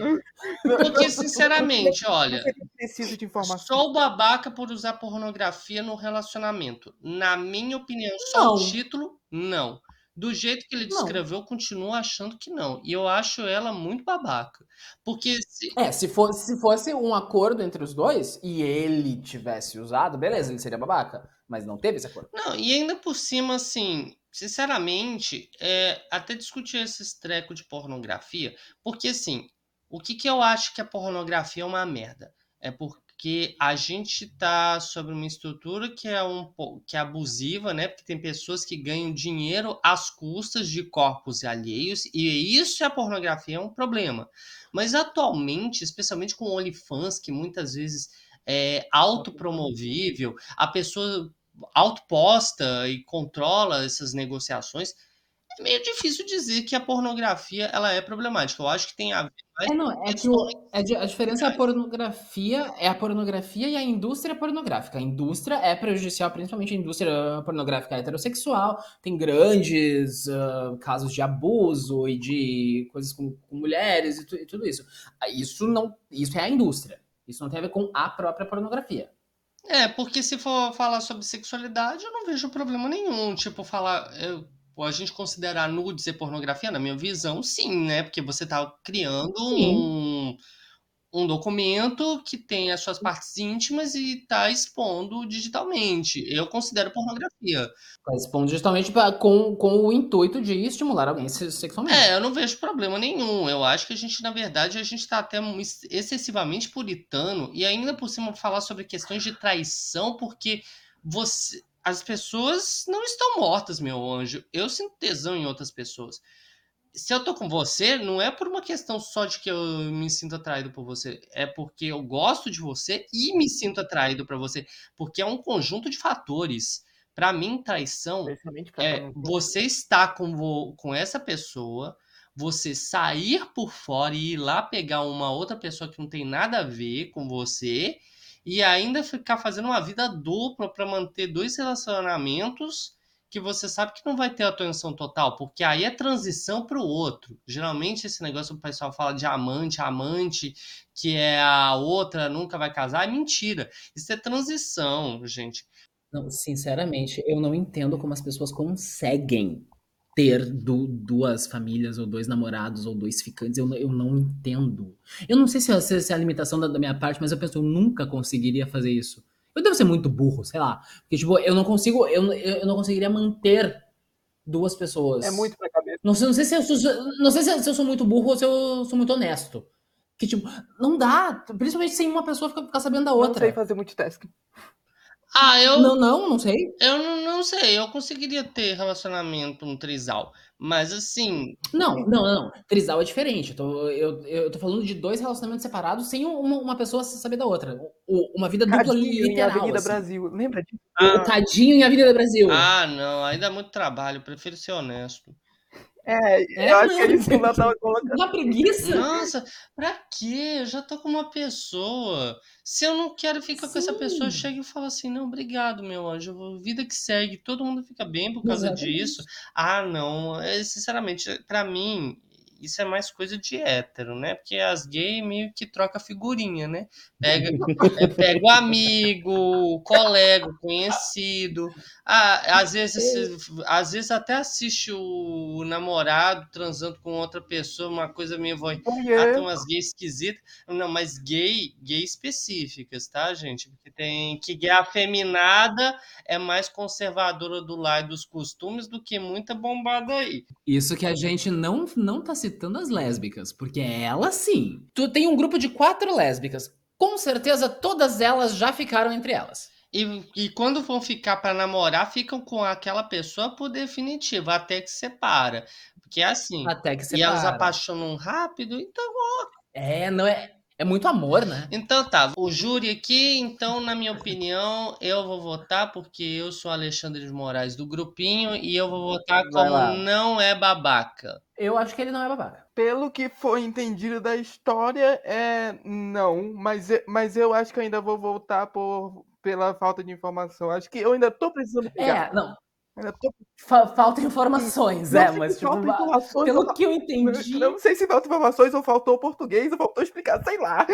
Porque, sinceramente, olha. Preciso de informação. Sou babaca por usar pornografia no relacionamento. Na minha opinião, só não. o título, não. Do jeito que ele descreveu, eu continuo achando que não. E eu acho ela muito babaca. Porque. Se... É, se fosse, se fosse um acordo entre os dois e ele tivesse usado, beleza, ele seria babaca. Mas não teve esse acordo. Não, e ainda por cima, assim, sinceramente, é, até discutir esses trecos de pornografia, porque assim, o que, que eu acho que a pornografia é uma merda? É porque que a gente está sobre uma estrutura que é um que é abusiva, né? Porque tem pessoas que ganham dinheiro às custas de corpos alheios e isso é a pornografia é um problema. Mas atualmente, especialmente com OnlyFans, que muitas vezes é autopromovível, a pessoa autoposta e controla essas negociações, é meio difícil dizer que a pornografia ela é problemática. Eu acho que tem a ver mais. É, não, é que o, é a diferença é a pornografia é a pornografia e a indústria pornográfica. A indústria é prejudicial, principalmente a indústria pornográfica heterossexual. Tem grandes uh, casos de abuso e de coisas com, com mulheres e, tu, e tudo isso. Isso não, isso é a indústria. Isso não tem a ver com a própria pornografia. É, porque se for falar sobre sexualidade, eu não vejo problema nenhum. Tipo, falar. Eu a gente considerar nudes e pornografia, na minha visão, sim, né? Porque você está criando um, um documento que tem as suas partes íntimas e está expondo digitalmente. Eu considero pornografia. Está expondo digitalmente pra, com, com o intuito de estimular alguém sexualmente. É, eu não vejo problema nenhum. Eu acho que a gente, na verdade, a gente está até excessivamente puritano e ainda por cima falar sobre questões de traição, porque você as pessoas não estão mortas, meu anjo. Eu sinto tesão em outras pessoas. Se eu tô com você, não é por uma questão só de que eu me sinto atraído por você, é porque eu gosto de você e me sinto atraído para você, porque é um conjunto de fatores. Para mim, traição é você estar com, com essa pessoa, você sair por fora e ir lá pegar uma outra pessoa que não tem nada a ver com você e ainda ficar fazendo uma vida dupla para manter dois relacionamentos que você sabe que não vai ter atenção total, porque aí é transição para o outro. Geralmente esse negócio o pessoal fala de amante, amante, que é a outra nunca vai casar, é mentira. Isso é transição, gente. Não, sinceramente, eu não entendo como as pessoas conseguem ter du duas famílias, ou dois namorados, ou dois ficantes, eu, eu não entendo. Eu não sei se, se, se é a limitação da, da, minha parte, mas eu penso, eu nunca conseguiria fazer isso. Eu devo ser muito burro, sei lá. Porque, tipo, eu não consigo, eu, eu não conseguiria manter duas pessoas. É muito pra cabeça. Não sei, não sei, se, eu sou, não sei se, eu sou muito burro ou se eu sou muito honesto. Que, tipo, não dá. Principalmente sem uma pessoa ficar, ficar sabendo da outra. Não sei fazer multitasking. Ah, eu. Não, não, não sei. Eu não, não sei. Eu conseguiria ter relacionamento, um trisal. Mas assim. Não, não, não. Trisal é diferente. Eu tô, eu, eu tô falando de dois relacionamentos separados sem uma, uma pessoa saber da outra. Uma vida dupla Tadinho em literal. Avenida assim. Brasil. Lembra disso? O Tadinho em Avenida Brasil. Ah, não. Aí dá muito trabalho. Prefiro ser honesto. É, É, eu acho não, que eles não tava colocando. Uma preguiça. Nossa, pra quê? Eu já tô com uma pessoa. Se eu não quero ficar com essa Sim. pessoa, eu chego e falo assim: não, obrigado, meu anjo. Vida que segue, todo mundo fica bem por causa Exatamente. disso. Ah, não. É, sinceramente, pra mim, isso é mais coisa de hétero, né? Porque as gays meio que troca figurinha, né? Pega, (laughs) é, pega o amigo, o colega, o conhecido. Ah, às vezes, às vezes até assiste o namorado transando com outra pessoa, uma coisa meio voz. Ah, tem umas gays esquisitas. Não, mas gay, gay específicas, tá, gente? Porque tem que gay afeminada é mais conservadora do lado dos costumes do que muita bombada aí. Isso que a gente não, não tá citando as lésbicas, porque elas sim. Tu tem um grupo de quatro lésbicas. Com certeza todas elas já ficaram entre elas. E, e quando vão ficar pra namorar, ficam com aquela pessoa por definitivo, até que separa. Porque é assim. Até que você E elas apaixonam rápido, então É, não é. É muito amor, né? Então tá, o júri aqui, então, na minha opinião, eu vou votar porque eu sou Alexandre de Moraes do grupinho e eu vou votar Vai como lá. não é babaca. Eu acho que ele não é babaca. Pelo que foi entendido da história, é não, mas, eu- mas eu acho que eu ainda vou voltar por, pela falta de informação. Acho que eu ainda tô precisando pegar. É, não. Tô- fa- falta informações, não é, mas tipo, informações pelo ou- que eu entendi, (laughs) Não sei se falta informações ou faltou português ou faltou explicar, sei lá.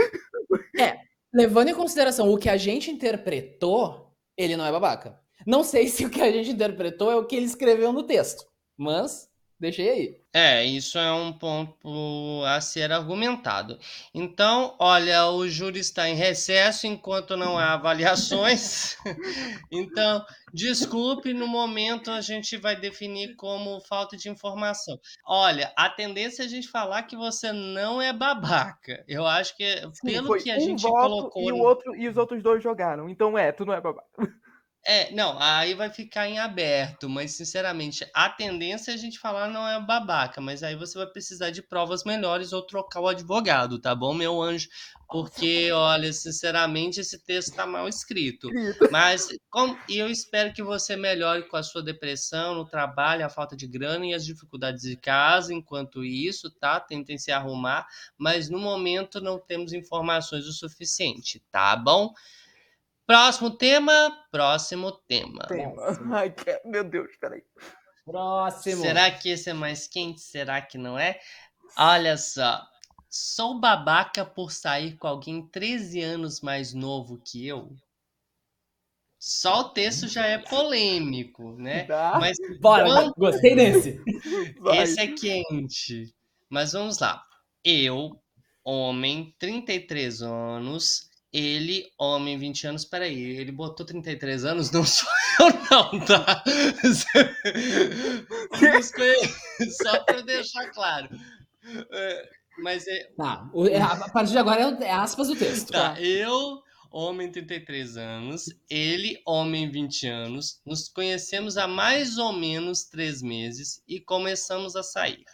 levando em consideração o que a gente interpretou, ele não é babaca. Não sei se o que a gente interpretou é o que ele escreveu no texto, mas deixei aí. É, isso é um ponto a ser argumentado. Então, olha, o júri está em recesso enquanto não há avaliações. (laughs) Então, desculpe, no momento a gente vai definir como falta de informação. Olha, a tendência é a gente falar que você não é babaca. Eu acho que Sim, pelo foi que a um gente colocou e o no- outro e os outros dois jogaram. Então é, tu não é babaca. É, não, aí vai ficar em aberto, mas sinceramente, a tendência é a gente falar não é babaca, mas aí você vai precisar de provas melhores ou trocar o advogado, tá bom, meu anjo? Porque, olha, sinceramente, esse texto tá mal escrito. Mas como, e eu espero que você melhore com a sua depressão no trabalho, a falta de grana e as dificuldades de casa. Enquanto isso, tá? Tentem se arrumar, mas no momento não temos informações o suficiente, tá bom? Próximo tema, próximo tema. Tema. (laughs) Ai, que- meu Deus, peraí. Próximo. Será que esse é mais quente? Será que não é? Olha só. Sou babaca por sair com alguém 13 anos mais novo que eu? Só o texto já é polêmico, né? Tá? Mas Bora, Vamos- gostei desse. Esse é quente. Mas vamos lá. Eu, homem, 33 anos. Ele, homem, 20 anos. Peraí, ele botou 33 anos? Não (laughs) sou eu, não, tá? (laughs) Só para deixar claro. É, Mas é, Tá, é, a partir de agora é é aspas do texto. Tá, eu, homem 33 anos, ele, homem 20 anos, nos conhecemos há mais ou menos três meses e começamos a sair.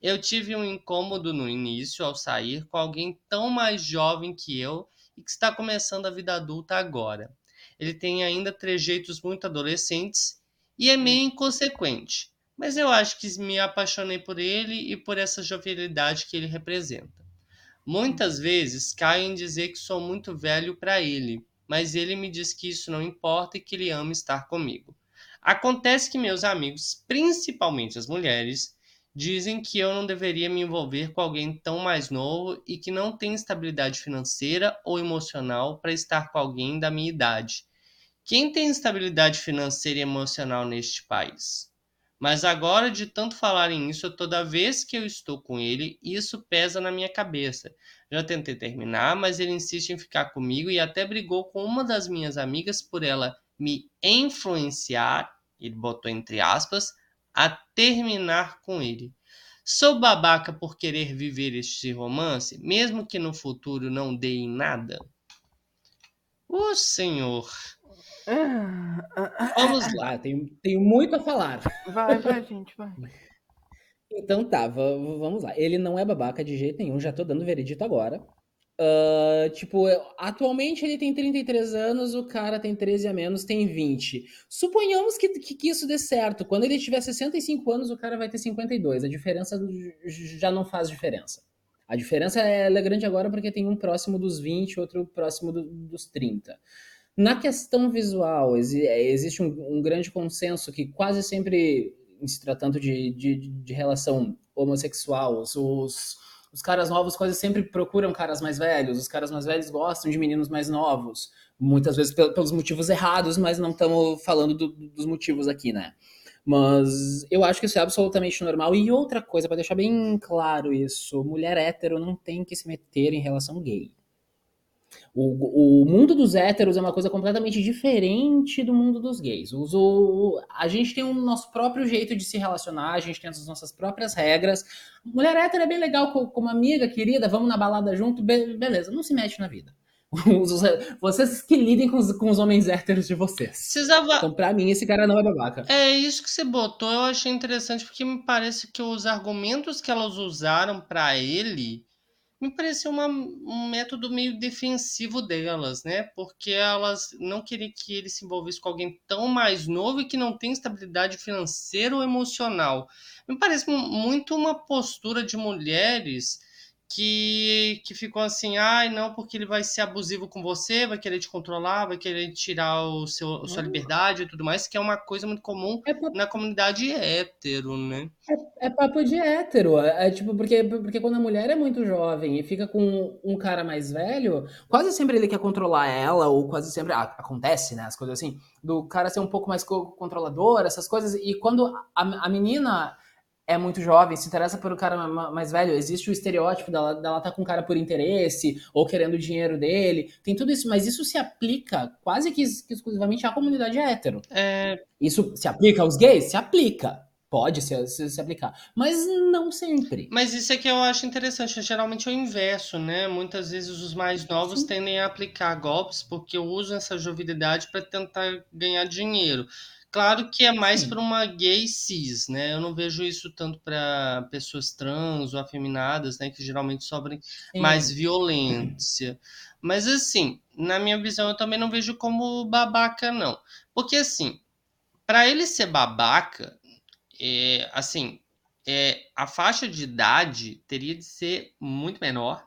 Eu tive um incômodo no início ao sair com alguém tão mais jovem que eu e que está começando a vida adulta agora. Ele tem ainda trejeitos muito adolescentes e é meio inconsequente, mas eu acho que me apaixonei por ele e por essa jovialidade que ele representa. Muitas vezes caio em dizer que sou muito velho para ele, mas ele me diz que isso não importa e que ele ama estar comigo. Acontece que meus amigos, principalmente as mulheres, dizem que eu não deveria me envolver com alguém tão mais novo e que não tem estabilidade financeira ou emocional para estar com alguém da minha idade. Quem tem estabilidade financeira e emocional neste país? Mas agora, de tanto falarem isso, toda vez que eu estou com ele, isso pesa na minha cabeça. Já tentei terminar, mas ele insiste em ficar comigo e até brigou com uma das minhas amigas por ela me influenciar, ele botou entre aspas, a terminar com ele. Sou babaca por querer viver este romance, mesmo que no futuro não dê em nada? O senhor. Vamos lá, tenho, tenho muito a falar. Vai, vai, gente, vai. Então tá, vamos lá. Ele não é babaca de jeito nenhum, já tô dando veredito agora. Uh, tipo, atualmente ele tem 33 anos, o cara tem 13 a menos, tem 20. Suponhamos que, que, que, isso dê certo. Quando ele tiver 65 anos, o cara vai ter 52. A diferença já não faz diferença. A diferença é, é grande agora porque tem um próximo dos 20, outro próximo do, dos 30. Na questão visual, existe um, um grande consenso que quase sempre em se tratando de, de, de relação homossexual, os, os caras novos quase sempre procuram caras mais velhos, os caras mais velhos gostam de meninos mais novos, muitas vezes pelos motivos errados, mas não estamos falando do, dos motivos aqui, né? Mas eu acho que isso é absolutamente normal. E outra coisa, para deixar bem claro isso, mulher hétero não tem que se meter em relação gay. O, o mundo dos héteros é uma coisa completamente diferente do mundo dos gays. O, a gente tem o nosso próprio jeito de se relacionar, a gente tem as nossas próprias regras. Mulher hétero é bem legal como amiga, querida, vamos na balada junto, be beleza, não se mete na vida. (laughs) Vocês que lidem com os, com os homens héteros de vocês. Precisava... Então, pra mim, esse cara não é babaca. É isso que você botou, eu achei interessante, porque me parece que os argumentos que elas usaram para ele me pareceu uma, um método meio defensivo delas, né? Porque elas não queriam que ele se envolvesse com alguém tão mais novo e que não tem estabilidade financeira ou emocional. Me parece muito uma postura de mulheres que, que ficou assim, ai, não, porque ele vai ser abusivo com você, vai querer te controlar, vai querer tirar o seu, a sua uhum. liberdade e tudo mais, que é uma coisa muito comum é papo... na comunidade hétero, né? É, é papo de hétero, é, é, tipo, porque, porque quando a mulher é muito jovem e fica com um cara mais velho, quase sempre ele quer controlar ela, ou quase sempre, ah, acontece, né, as coisas assim, do cara ser um pouco mais controlador, essas coisas, e quando a, a menina é muito jovem, se interessa por um cara mais velho, existe o estereótipo dela, dela tá com o cara por interesse ou querendo o dinheiro dele, tem tudo isso, mas isso se aplica quase que, que exclusivamente à comunidade hétero. É... Isso se aplica aos gays? Se aplica. Pode se, se, se, aplicar, mas não sempre. Mas isso é que eu acho interessante. Geralmente é o inverso, né? Muitas vezes os mais novos Sim. tendem a aplicar golpes porque usam essa jovialidade para tentar ganhar dinheiro. Claro que é mais para uma gay cis, né? Eu não vejo isso tanto para pessoas trans ou afeminadas, né? Que geralmente sofrem mais violência. Mas assim, na minha visão, eu também não vejo como babaca, não. Porque assim, para ele ser babaca, é, assim, é, a faixa de idade teria de ser muito menor.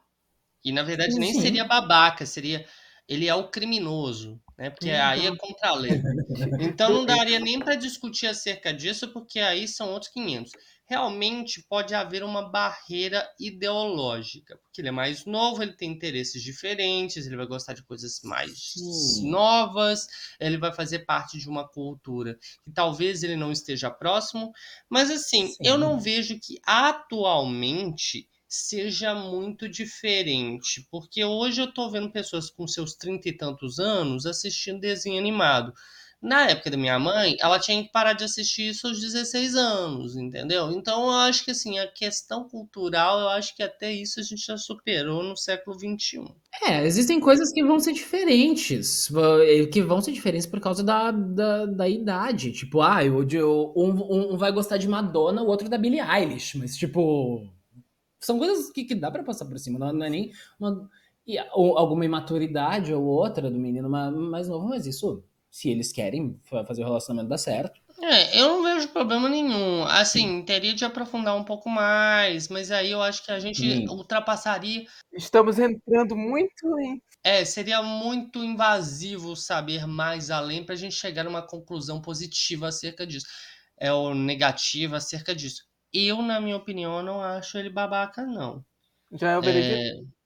E na verdade nem sim. seria babaca, seria ele é o criminoso, né? Porque aí é contra a lei. (laughs) Então não daria nem para discutir acerca disso, porque aí são outros 500. Realmente pode haver uma barreira ideológica, porque ele é mais novo, ele tem interesses diferentes, ele vai gostar de coisas mais Sim. novas, ele vai fazer parte de uma cultura que talvez ele não esteja próximo, mas assim, Sim. eu não vejo que atualmente seja muito diferente, porque hoje eu tô vendo pessoas com seus trinta e tantos anos assistindo desenho animado. Na época da minha mãe, ela tinha que parar de assistir isso aos 16 anos, entendeu? Então eu acho que assim, a questão cultural, eu acho que até isso a gente já superou no século XXI. É, existem coisas que vão ser diferentes, que vão ser diferentes por causa da, da, da idade. Tipo, ah, eu, um, um vai gostar de Madonna, o outro da Billie Eilish, mas tipo, são coisas que, que dá para passar por cima, não, não é nem uma, ou alguma imaturidade ou outra do menino mais novo, mas isso, se eles querem fazer o relacionamento dar certo. É, eu não vejo problema nenhum. Assim, teria de aprofundar um pouco mais, mas aí eu acho que a gente Sim. ultrapassaria. Estamos entrando muito em. É, seria muito invasivo saber mais além para a gente chegar a uma conclusão positiva acerca disso. É, ou negativa acerca disso. Eu, na minha opinião, não acho ele babaca, não. Já é o veredito? É...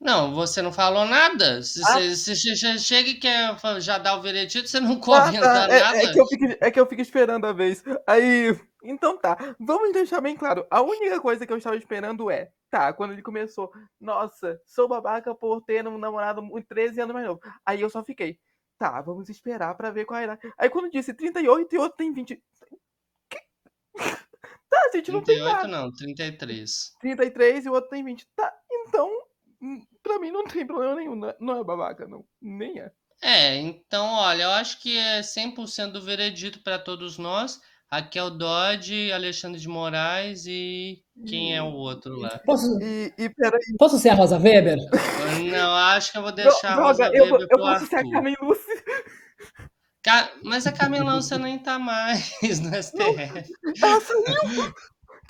Não, você não falou nada. Se ah. você chega e quer já dar o veredito, você não comenta ah, tá. nada. É, é, que eu fico, é que eu fico esperando a vez. Aí, então tá. Vamos deixar bem claro. A única coisa que eu estava esperando é, tá, quando ele começou, nossa, sou babaca por ter um namorado 13 anos mais novo. Aí eu só fiquei, tá, vamos esperar pra ver qual era. Aí quando disse 38 e outro tem 20. Tá, a gente não 38 tem nada. não, 33. 33 e o outro tem 20. Tá, então, hum, pra mim não tem problema nenhum. Não é, não é babaca, não. Nem é. É, então, olha, eu acho que é 100% do veredito para todos nós. Raquel Dodge, Alexandre de Moraes e quem é o outro lá? Posso, E, e peraí. posso ser a Rosa Weber? Não, acho que eu vou deixar a Droga, Rosa eu, vou- Weber eu pro posso ser a Arthur. Carmen Lúcia. Ca- Mas a Camila você nem tá mais (laughs) no STF. Ela saiu.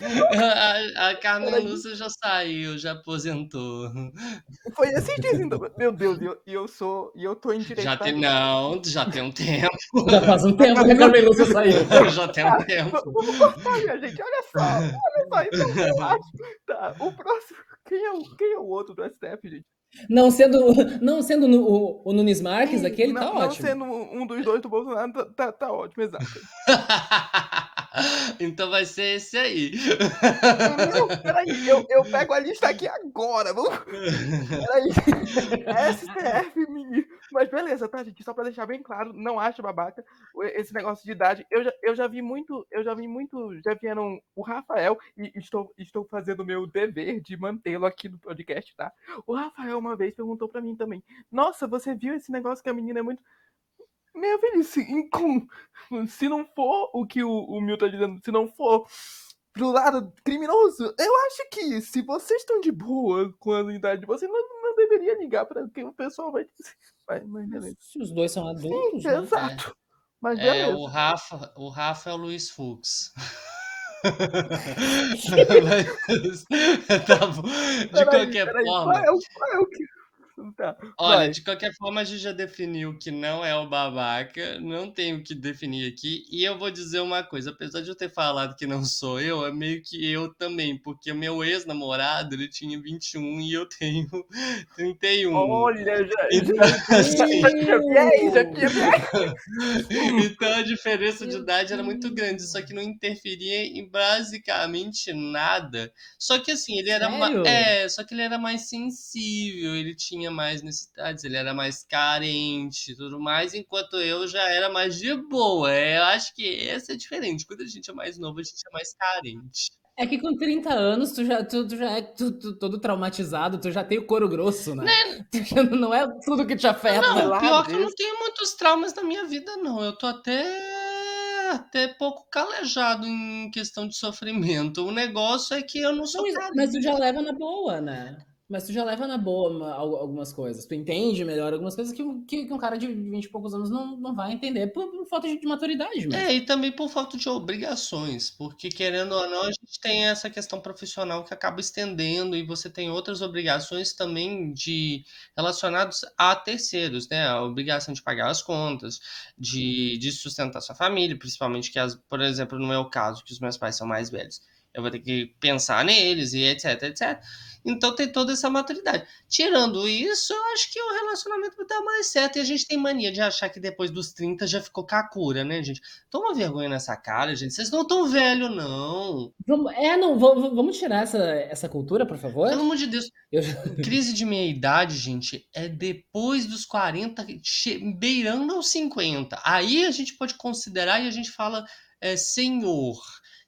A, a Carmen. Lúcia já saiu, já aposentou. Foi esses dias, então. Meu Deus, e eu, eu sou. E eu tô em direito. Já tem, não, já tem um tempo. Já faz um tempo que a Carmen Lúcia saiu. (laughs) Já tem um tempo. Vamos cortar, minha gente. Olha só. Olha só. Então, eu acho. Tá, o próximo. Quem é o, quem é o outro do STF, gente? Não sendo, não sendo o, o Nunes Marques, aquele não, tá não ótimo. sendo um dos dois do Bolsonaro, tá, tá, tá ótimo, exato. (laughs) (laughs) então vai ser esse aí. Não, peraí, eu, eu pego a lista aqui agora. Vamos. (laughs) Peraí. STF, menino. Mas beleza, tá, gente? Só pra deixar bem claro, não acho babaca esse negócio de idade. Eu já, eu já vi muito, eu já vi muito, já vieram o Rafael, e estou, estou fazendo o meu dever de mantê-lo aqui no podcast, tá? O Rafael uma vez perguntou pra mim também: Nossa, você viu esse negócio que a menina é muito. Meu filho, se, em com- se não for o que o, o Mil tá dizendo, se não for pro lado criminoso, eu acho que se vocês estão de boa com a idade de vocês, não, não deveria ligar para que o pessoal vai dizer. Mas beleza. Se os dois são adultos, Sim, né? exato. Mas É, o Rafa, o Rafa é o Luiz Fux. (laughs) (laughs) (laughs) tá bom. De Peraí, qualquer peraí, forma, Qual é o, qual é o que. (laughs) Tá. olha, vai. de qualquer forma a gente já definiu que não é o babaca, não tem o que definir aqui, e eu vou dizer uma coisa, apesar de eu ter falado que não sou eu, é meio que eu também, porque o meu ex-namorado, ele tinha 21 e eu tenho (laughs) 31. Olha, já. Então, Já, assim, então a diferença de idade era muito grande, só que não interferia em basicamente nada. Só que assim, ele era é, só que ele era mais sensível, ele tinha mais necessidades, ele era mais carente e tudo mais, enquanto eu já era mais de boa. É, eu acho que essa é diferente. Quando a gente é mais novo, a gente é mais carente. É que com 30 anos tu já, tu, tu já é tu- tu- todo traumatizado, tu já tem o couro grosso, né? (laughs) Já não é tudo que te afeta. Não, lá pior que eu não tenho muitos traumas na minha vida, não. Eu tô até, até pouco calejado em questão de sofrimento. O negócio é que eu não sou mas- mas tu já leva na boa, né? Mas tu já leva na boa uma- al- algumas coisas. Tu entende melhor algumas coisas que, um- que, que um cara de 20 e poucos anos não, não vai entender por, por falta de, de maturidade mesmo. É, e também por falta de obrigações, porque querendo ou não, a gente tem essa questão profissional que acaba estendendo e você tem outras obrigações também de relacionadas a terceiros, né? A obrigação de pagar as contas, de, de sustentar sua família, principalmente que, as, por exemplo, no meu caso, que os meus pais são mais velhos, eu vou ter que pensar neles e etc, etc. Então tem toda essa maturidade. Tirando isso, eu acho que o relacionamento vai dar mais certo. E a gente tem mania de achar que depois dos 30 já ficou cacura, né, gente? Toma vergonha nessa cara, gente. Vocês não tão velho, não. Vamos, é, não, vamos, vamos tirar essa, essa cultura, por favor? Pelo amor de Deus. Eu- (laughs) Crise de meia idade, gente, é depois dos 40, che- beirando aos 50. Aí a gente pode considerar e a gente fala é, senhor.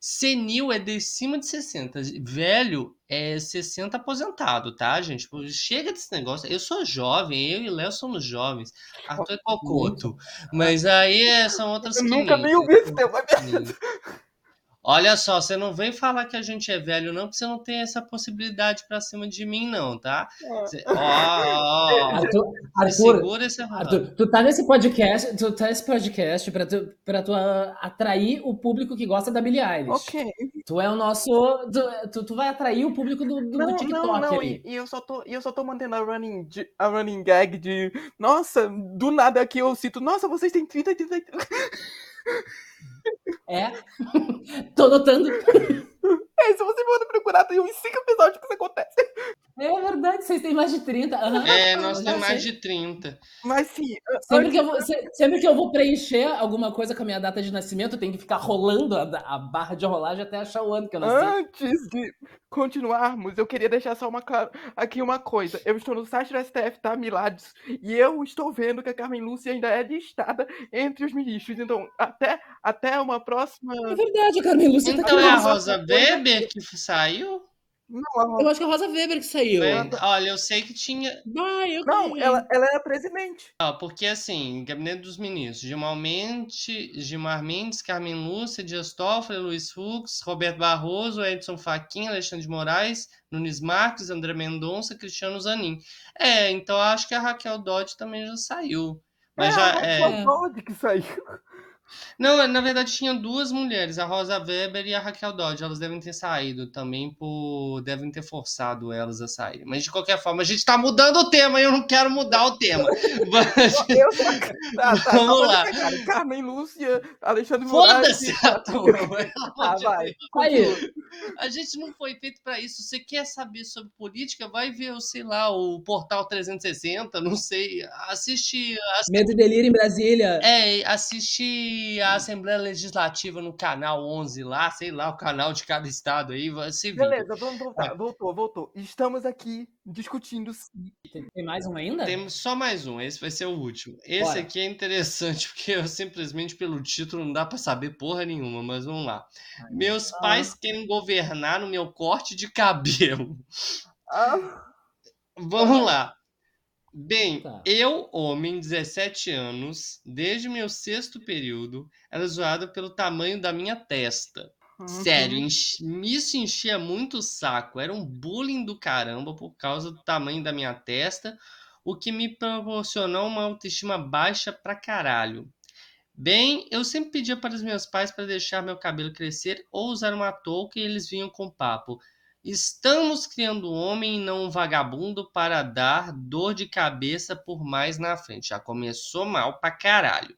Senil é de cima de 60. Velho é 60 aposentado, tá, gente? Pô, Chega desse negócio. Eu sou jovem, eu e Léo somos jovens. Arthur é cocoto. Mas aí é- são outras Eu nunca 500. nem ouvi esse tema. Olha só, você não vem falar que a gente é velho, não, porque você não tem essa possibilidade pra cima de mim, não, tá? Você- Ó, ó, ó, (laughs) Arthur, Arthur, segura esse Arthur, tu tá nesse podcast, tu tá nesse podcast pra tu, pra tu ah, atrair o público que gosta da Billie Eilish. Ok. Tu é o nosso. Tu, tu, tu vai atrair o público do, do, do Não, TikTok não, não. E, e eu só tô, e eu só tô mantendo a running, a running gag de. Nossa, do nada aqui eu cito. Nossa, vocês têm 30, 30. (laughs) É. (laughs) Tô notando. É, se você for procurar, tem uns 5 episódios que isso acontece. Verdade, vocês têm mais de 30. aham. É, nós temos mais de 30. Mas sim, Sempre que, eu vou, se- sempre que eu vou preencher alguma coisa com a minha data de nascimento, eu tenho que ficar rolando a, a barra de rolagem até achar o ano que eu nasci. Antes de continuarmos, eu queria deixar só uma, aqui uma coisa. Eu estou no site do STF, tá, Milades? E eu estou vendo que a Carmen Lúcia ainda é listada entre os ministros. Então, até, até uma próxima. É verdade, a Carmen Lúcia tá Então aqui. é a Rosa Weber que saiu? Não, eu acho que é a Rosa Weber que saiu. Bem, olha, eu sei que tinha. Ah, eu não, ela, ela era presidente. Ah, porque assim, Gabinete dos Ministros, Gilmar Mendes, Gilmar Mendes, Carmen Lúcia, Dias Toffoli, Luiz Fux, Roberto Barroso, Edson Fachin, Alexandre de Moraes, Nunes Marques, André Mendonça, Cristiano Zanin. É, então acho que a Raquel Dodge também já saiu. Mas é, já a é. Raquel Dodge que saiu. Não, na verdade tinha duas mulheres, a Rosa Weber e a Raquel Dodge. Elas devem ter saído também por. devem ter forçado elas a sair. Mas de qualquer forma, a gente tá mudando o tema e eu não quero mudar o tema. (laughs) Mas... Eu sou... tá, tá, Vamos lá. Cara. Carmen Lúcia, Alexandre Foda-se Moraes. a turma. Ah, vai. Aí. A gente não foi feito para isso. Você quer saber sobre política? Vai ver, sei lá, o Portal 360, não sei. Assiste. assiste... Medo e Delírio em Brasília. É, assiste a Assembleia Legislativa no canal 11 lá, sei lá, o canal de cada estado aí. Se vira. Beleza, vamos voltar. Voltou, voltou. Estamos aqui discutindo. Tem mais um ainda? Temos só mais um, esse vai ser o último. Esse Bora. aqui é interessante, (laughs) porque eu, simplesmente pelo título não dá para saber porra nenhuma, mas vamos lá. Meus Ah. pais querem governar no meu corte de cabelo. Ah, Vamos lá. Bem, Tá. eu, homem, 17 anos, desde meu sexto período, era zoado pelo tamanho da minha testa. uhum. Sério, enchi- isso enchia muito o saco. Era um bullying do caramba por causa do tamanho da minha testa, o que me proporcionou uma autoestima baixa pra caralho. Bem, eu sempre pedia para os meus pais para deixar meu cabelo crescer ou usar uma touca e eles vinham com papo. Estamos criando um homem e não um vagabundo para dar dor de cabeça por mais na frente. Já começou mal pra caralho.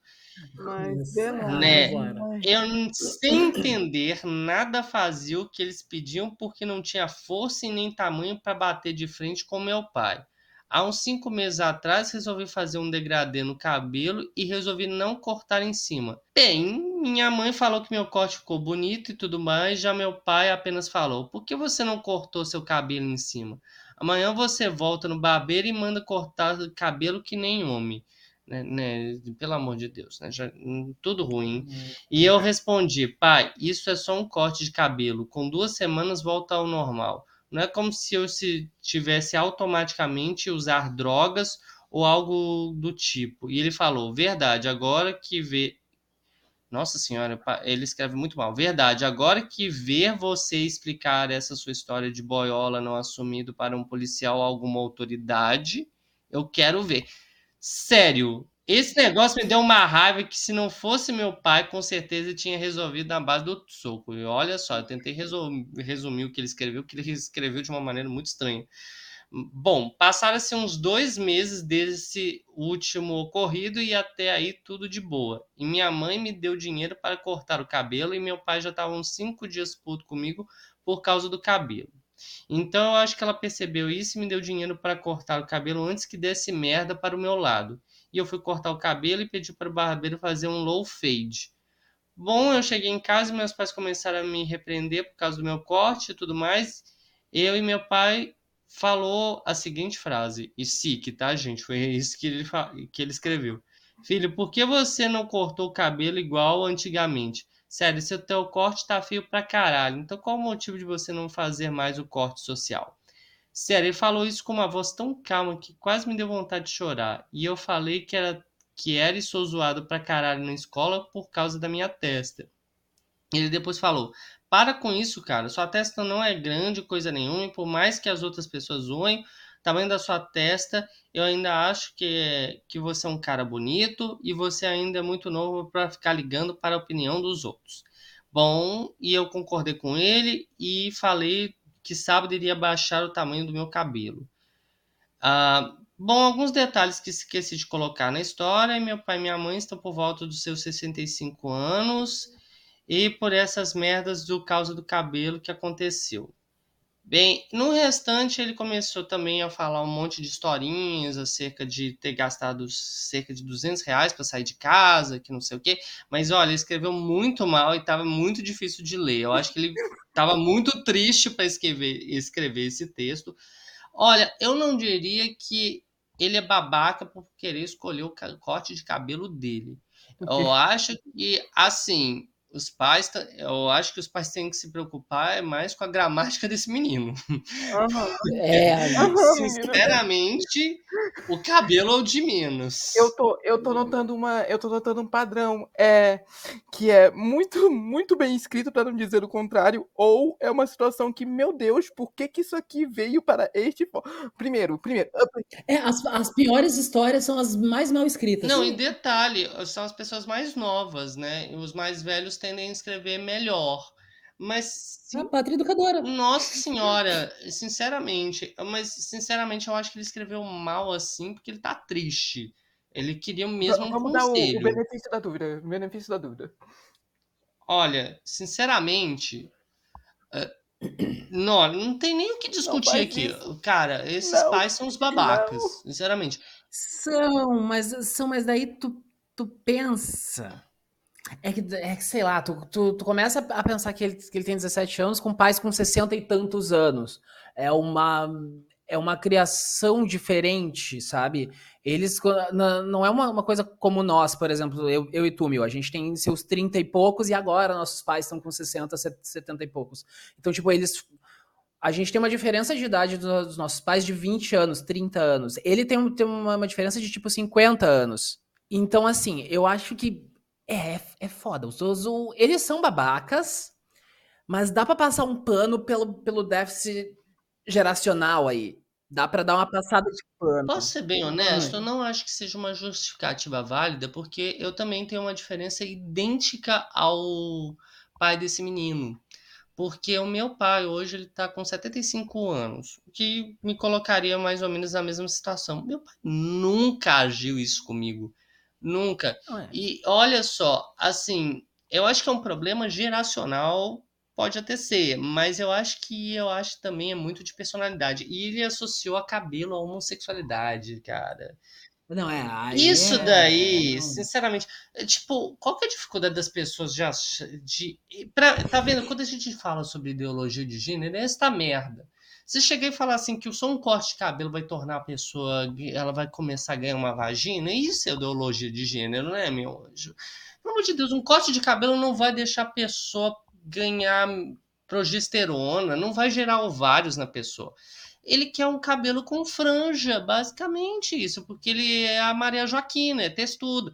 Mas, Né? Mas- Eu, sem entender, nada fazia o que eles pediam porque não tinha força e nem tamanho para bater de frente com meu pai. Há uns cinco meses atrás, resolvi fazer um degradê no cabelo e resolvi não cortar em cima. Bem, minha mãe falou que meu corte ficou bonito e tudo mais, já meu pai apenas falou: por que você não cortou seu cabelo em cima? Amanhã você volta no barbeiro e manda cortar o cabelo que nem homem. Né, né, Pelo amor de Deus, né? Já- hum, tudo ruim. E eu respondi, pai, isso é só um corte de cabelo. Com duas semanas volta ao normal. Não é como se eu se tivesse automaticamente usar drogas ou algo do tipo. E ele falou, verdade, agora que vê. Nossa senhora, ele escreve muito mal. Verdade, agora que ver você explicar essa sua história de boiola não assumido para um policial alguma autoridade, eu quero ver. Sério, esse negócio me deu uma raiva que se não fosse meu pai, com certeza tinha resolvido na base do soco. E olha só, eu tentei resumir o que ele escreveu, que ele (laughs) escreveu de uma maneira muito estranha. Bom, passaram-se uns dois meses desse último ocorrido e até aí tudo de boa. E minha mãe me deu dinheiro para cortar o cabelo e meu pai já estava uns cinco dias puto comigo por causa do cabelo. Então eu acho que ela percebeu isso e me deu dinheiro para cortar o cabelo antes que desse merda para o meu lado. E eu fui cortar o cabelo e pedi para o barbeiro fazer um low fade. Bom, eu cheguei em casa e meus pais começaram a me repreender por causa do meu corte e tudo mais. Eu e meu pai falou a seguinte frase, e sique, tá, gente? Foi isso que ele, que ele escreveu. Filho, por que você não cortou o cabelo igual antigamente? Sério, seu teu corte tá feio pra caralho. Então qual o motivo de você não fazer mais o corte social? Sério, ele falou isso com uma voz tão calma que quase me deu vontade de chorar. E eu falei que era que era e sou zoado pra caralho na escola por causa da minha testa. Ele depois falou: Para com isso, cara. Sua testa não é grande, coisa nenhuma. E por mais que as outras pessoas zoem, tamanho da sua testa, eu ainda acho que, que você é um cara bonito e você ainda é muito novo para ficar ligando para a opinião dos outros. Bom, e eu concordei com ele e falei que sábado iria baixar o tamanho do meu cabelo. Ah, bom, alguns detalhes que esqueci de colocar na história. Meu pai e minha mãe estão por volta dos seus 65 anos e por essas merdas do causa do cabelo que aconteceu. Bem, no restante ele começou também a falar um monte de historinhas acerca de ter gastado cerca de 200 reais para sair de casa, que não sei o quê. Mas olha, ele escreveu muito mal e estava muito difícil de ler. Eu acho que ele estava muito triste para escrever, escrever esse texto. Olha, eu não diria que ele é babaca por querer escolher o corte de cabelo dele. Eu acho que, assim, os pais, eu acho que os pais têm que se preocupar mais com a gramática desse menino. Uhum. É, sinceramente, o cabelo é o de menos. Eu tô, eu tô notando uma, eu tô notando um padrão, é que é muito, muito bem escrito para não dizer o contrário, ou é uma situação que, meu Deus, por que que isso aqui veio para este primeiro, primeiro. É, as, as piores histórias são as mais mal escritas. Não, em detalhe, são as pessoas mais novas, né? Os mais velhos tendem a escrever melhor. Mas. A pátria educadora. Nossa senhora, sinceramente. Mas, sinceramente, eu acho que ele escreveu mal assim porque ele tá triste. Ele queria mesmo um Vamos conselho. dar o, o benefício da dúvida. O benefício da dúvida. Olha, sinceramente. Uh, (clears throat) não, não tem nem o que discutir não, aqui. Isso. Cara, esses não, pais são os babacas, não. sinceramente. São, mas são, mas daí tu, tu pensa é que, é que sei lá, tu, tu, tu, começa a pensar que ele, que ele tem 17 anos com pais com 60 e tantos anos. É uma, é uma criação diferente, sabe? Eles não é uma, uma coisa como nós, por exemplo, eu, eu e tu, meu. A gente tem seus 30 e poucos e agora nossos pais estão com 60, 70 e poucos. Então, tipo, eles. A gente tem uma diferença de idade dos nossos pais de 20 anos, 30 anos. Ele tem, tem uma, uma diferença de tipo 50 anos. Então, assim, eu acho que é, é, é foda. Os, os, eles são babacas, mas dá para passar um pano pelo, pelo déficit geracional aí. Dá para dar uma passada de pano. Posso ser bem honesto? Eu não acho que seja uma justificativa válida, porque eu também tenho uma diferença idêntica ao pai desse menino. Porque o meu pai hoje ele tá com 75 anos, o que me colocaria mais ou menos na mesma situação. Meu pai nunca agiu isso comigo. Nunca. É. E olha só, assim, eu acho que é um problema geracional, pode até ser, mas eu acho que eu acho também é muito de personalidade. E ele associou a cabelo à homossexualidade, cara. Não, é. Isso é... daí, sinceramente, é, tipo, qual que é a dificuldade das pessoas já de. Pra, tá vendo? Quando a gente fala sobre ideologia de gênero, é esta merda. Se chegar e falar assim que só um corte de cabelo vai tornar a pessoa, ela vai começar a ganhar uma vagina, isso é ideologia de gênero, né, meu anjo? Pelo amor de Deus, um corte de cabelo não vai deixar a pessoa ganhar progesterona, não vai gerar ovários na pessoa. Ele quer um cabelo com franja, basicamente isso, porque ele é a Maria Joaquina, é textudo.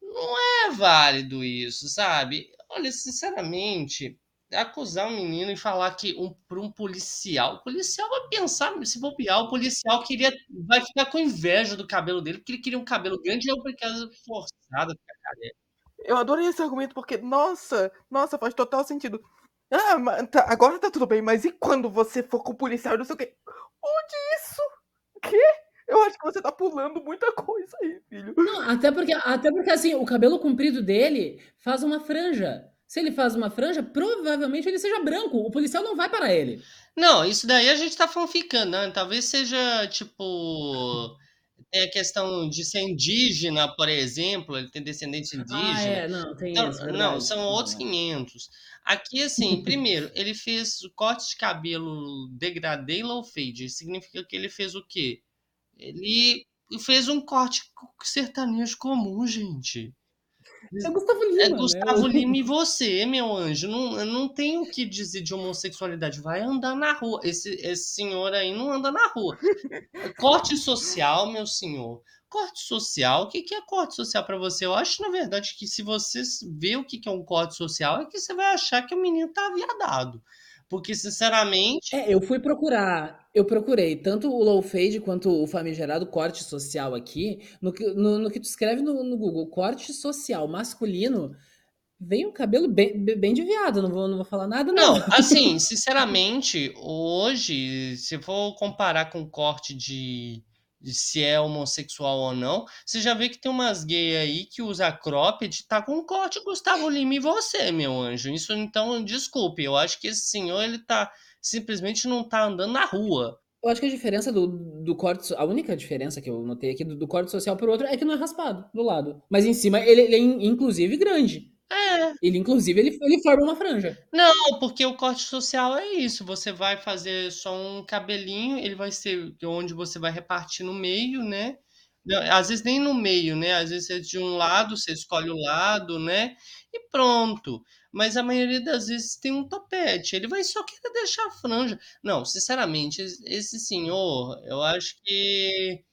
Não é válido isso, sabe? Olha, sinceramente, acusar um menino e falar que um, para um policial, o policial vai pensar, se bobear, o policial queria, vai ficar com inveja do cabelo dele, porque ele queria um cabelo grande e eu por causa forçada Eu adorei esse argumento porque, nossa, nossa, faz total sentido. Ah, tá, agora tá tudo bem, mas e quando você for com o policial, não sei o quê? Onde isso? Quê? Eu acho que você tá pulando muita coisa aí, filho. Não, até porque, até porque assim, o cabelo comprido dele faz uma franja. Se ele faz uma franja, provavelmente ele seja branco. O policial não vai para ele. Não, isso daí a gente tá fanficando, né? Talvez seja, tipo. Tem a questão de ser indígena, por exemplo, ele tem descendente indígena. Ah, é, não, tem então, isso. Não, são outros 500. Aqui, assim, (laughs) primeiro, ele fez corte de cabelo degradê e low fade. Significa que ele fez o quê? Ele fez um corte sertanejo comum, gente. É Gustavo Lima. É né? Gustavo né? Lima e você, meu anjo. Não, não tem o que dizer de homossexualidade. Vai andar na rua. Esse, esse senhor aí não anda na rua. (laughs) Corte social, meu senhor. Corte social, o que, que é corte social para você? Eu acho, na verdade, que se você vê o que, que é um corte social, é que você vai achar que o menino tá viadado. Porque, sinceramente. É, eu fui procurar. Eu procurei tanto o low fade quanto o famigerado corte social aqui. No que, no, no que tu escreve no, no, Google, corte social masculino, vem um cabelo bem, bem desviado. Não vou, não vou falar nada, não. Não, (laughs) assim, sinceramente, hoje, se for comparar com corte de de se é homossexual ou não, você já vê que tem umas gays aí que usa cropped, tá com corte Gustavo Lima e você, meu anjo. Isso então, desculpe, eu acho que esse senhor ele tá simplesmente não tá andando na rua. Eu acho que a diferença do, do corte, a única diferença que eu notei aqui do, do corte social pro outro é que não é raspado do lado, mas em cima ele, ele é inclusive grande. É. Ele, inclusive, ele, ele forma uma franja. Não, porque o corte social é isso. Você vai fazer só um cabelinho, ele vai ser onde você vai repartir no meio, né? Às vezes nem no meio, né? Às vezes é de um lado, você escolhe o lado, né? e pronto. Mas a maioria das vezes tem um topete, ele vai só querer deixar a franja. Não, sinceramente, esse senhor, eu acho que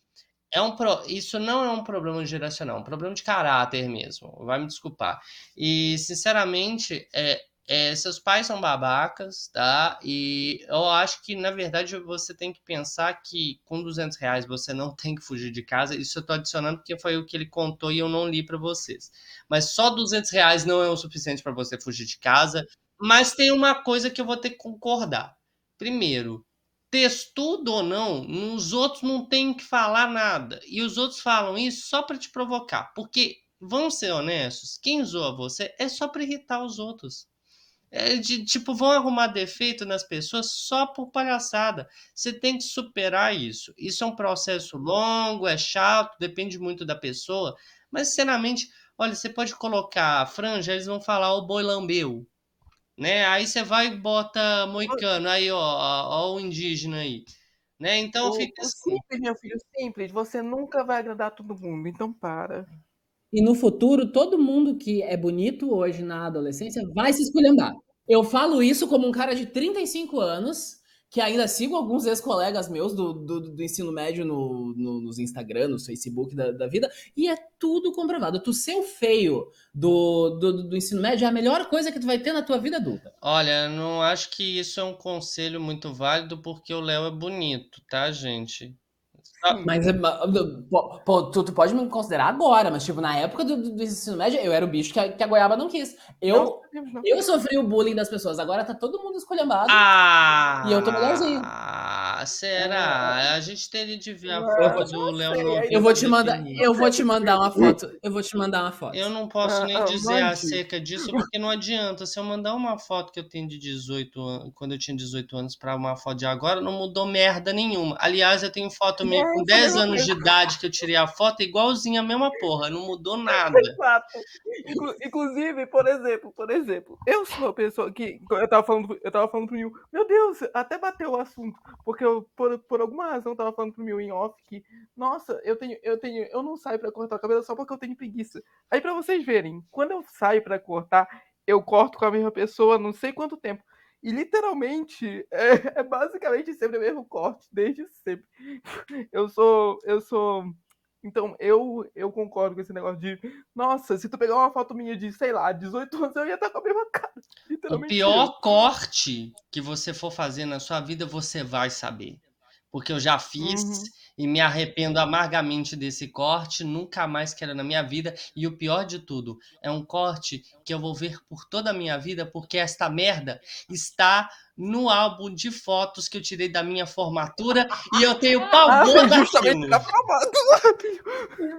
é um pro... isso não é um problema geracional, é um problema de caráter mesmo. Vai me desculpar. E sinceramente, é, é, seus pais são babacas, tá? E eu acho que, na verdade, você tem que pensar que com 200 reais você não tem que fugir de casa. Isso eu tô adicionando porque foi o que ele contou e eu não li para vocês. Mas só 200 reais não é o suficiente para você fugir de casa. Mas tem uma coisa que eu vou ter que concordar. Primeiro, textudo ou não, os outros não tem que falar nada. E os outros falam isso só para te provocar. Porque, vamos ser honestos, quem zoa você é só para irritar os outros. É de, tipo, vão arrumar defeito nas pessoas só por palhaçada. Você tem que superar isso. Isso é um processo longo, é chato, depende muito da pessoa. Mas, sinceramente, olha, você pode colocar franja, eles vão falar o boi lambeu. Né? Aí você vai e bota moicano, aí ó, ó o indígena aí. Né? Então o, fica assim. Simples, meu filho, simples. Você nunca vai agradar todo mundo, então para. E no futuro, todo mundo que é bonito hoje na adolescência vai se esculhambar. Eu falo isso como um cara de 35 anos, que ainda sigo alguns ex-colegas meus do, do, do, ensino médio no, no, nos Instagram, no Facebook da, da, vida, e é tudo comprovado. Tu ser o feio do, do, do, ensino médio é a melhor coisa que tu vai ter na tua vida adulta. Olha, não acho que isso é um conselho muito válido, porque o Léo é bonito, tá, gente? Mas pô, tu, tu, pode me considerar agora, mas tipo, na época do, do, ensino médio, eu era o bicho que a, que a goiaba não quis. Eu, não, eu sofri o bullying das pessoas, agora tá todo mundo escolhambado. Ah, e eu tô melhorzinho. Ah, será? É. A gente teria de ver a foto do Léo Eu vou te mandar, eu vou te mandar uma foto. Eu vou te mandar uma foto. Eu não posso nem ah, dizer acerca disso, porque não adianta. Se eu mandar uma foto que eu tenho de 18 anos, quando eu tinha 18 anos, pra uma foto de agora, não mudou merda nenhuma. Aliás, eu tenho foto minha com 10 anos de idade que eu tirei a foto, igualzinha a mesma porra, não mudou nada. Exato. Inclusive, por exemplo, por exemplo, eu sou uma pessoa que. Eu tava falando, eu tava falando pro Mil, meu Deus, até bateu o assunto, porque eu, por, por alguma razão, tava falando pro Mil em off que, nossa, eu tenho, eu tenho, eu não saio pra cortar o cabelo só porque eu tenho preguiça. Aí pra vocês verem, quando eu saio pra cortar, eu corto com a mesma pessoa não sei quanto tempo. E literalmente (laughs) é, é, basicamente sempre o mesmo corte, desde sempre. Eu sou. Eu sou. Então, eu, eu concordo com esse negócio de. Nossa, se tu pegar uma foto minha de, sei lá, 18 anos, eu ia estar com a mesma (laughs) cara. O pior eu. corte que você for fazer na sua vida, você vai saber. Porque eu já fiz. Uhum e me arrependo amargamente desse corte, nunca mais quero na minha vida. E o pior de tudo, é um corte que eu vou ver por toda a minha vida, porque esta merda está no álbum de fotos que eu tirei da minha formatura e eu tenho pavor ah, daquilo.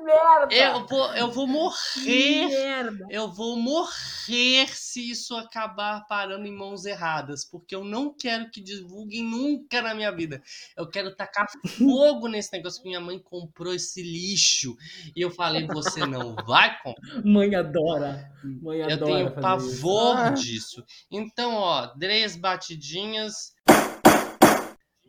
Merda. Eu vou, eu vou morrer. Eu vou morrer se isso acabar parando em mãos erradas, porque eu não quero que divulguem nunca na minha vida. Eu quero tacar fogo nesse negócio que minha mãe comprou esse lixo e eu falei, você não vai comprar. Mãe adora. Mãe eu adora tenho pavor isso. Ah. disso. Então, ó, três batidinhas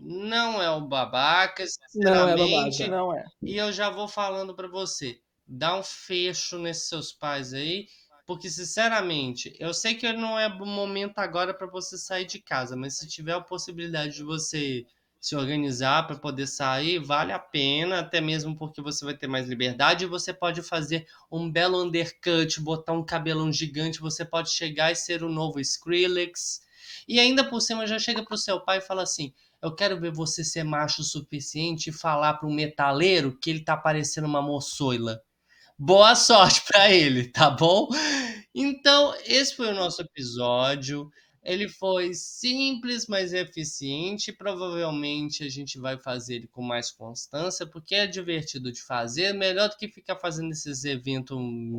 não é o babaca, sinceramente. Não é babaca, não é. E eu já vou falando para você, dá um fecho nesses seus pais aí, porque sinceramente, eu sei que não é o momento agora para você sair de casa, mas se tiver a possibilidade de você se organizar para poder sair, vale a pena, até mesmo porque você vai ter mais liberdade e você pode fazer um belo undercut, botar um cabelão gigante, você pode chegar e ser o novo Skrillex e ainda por cima já chega pro seu pai e fala assim: Eu quero ver você ser macho o suficiente e falar um metaleiro que ele tá parecendo uma moçoila. Boa sorte para ele, tá bom? Então, esse foi o nosso episódio. Ele foi simples, mas eficiente. Provavelmente a gente vai fazer ele com mais constância, porque é divertido de fazer. Melhor do que ficar fazendo esses eventos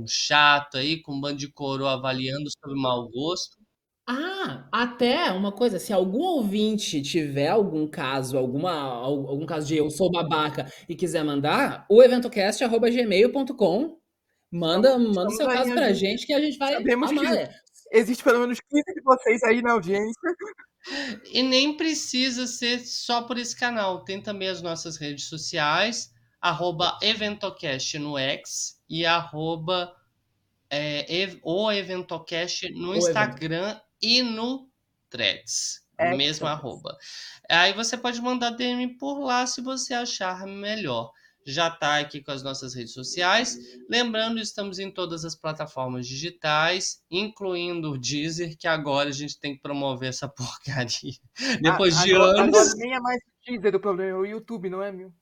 chato aí, com um bando de coroa avaliando sobre mau gosto. Ah, até uma coisa, se algum ouvinte tiver algum caso, alguma, algum caso de eu sou babaca e quiser mandar, o eventocast.gmail.com manda, manda o seu caso pra gente que a gente vai Sabemos amar. que existe pelo menos 15 de vocês aí na audiência. E nem precisa ser só por esse canal. Tem também as nossas redes sociais, arroba Eventocast no X e arroba é, o Eventocast no o Instagram evento. E no Threads. É mesmo arroba. Aí você pode mandar DM por lá se você achar melhor já está aqui com as nossas redes sociais. Lembrando, estamos em todas as plataformas digitais, incluindo o Deezer, que agora a gente tem que promover essa (laughs) porcaria. Depois de agora, anos. Agora nem é mais o Deezer o problema, é o YouTube, não é, meu?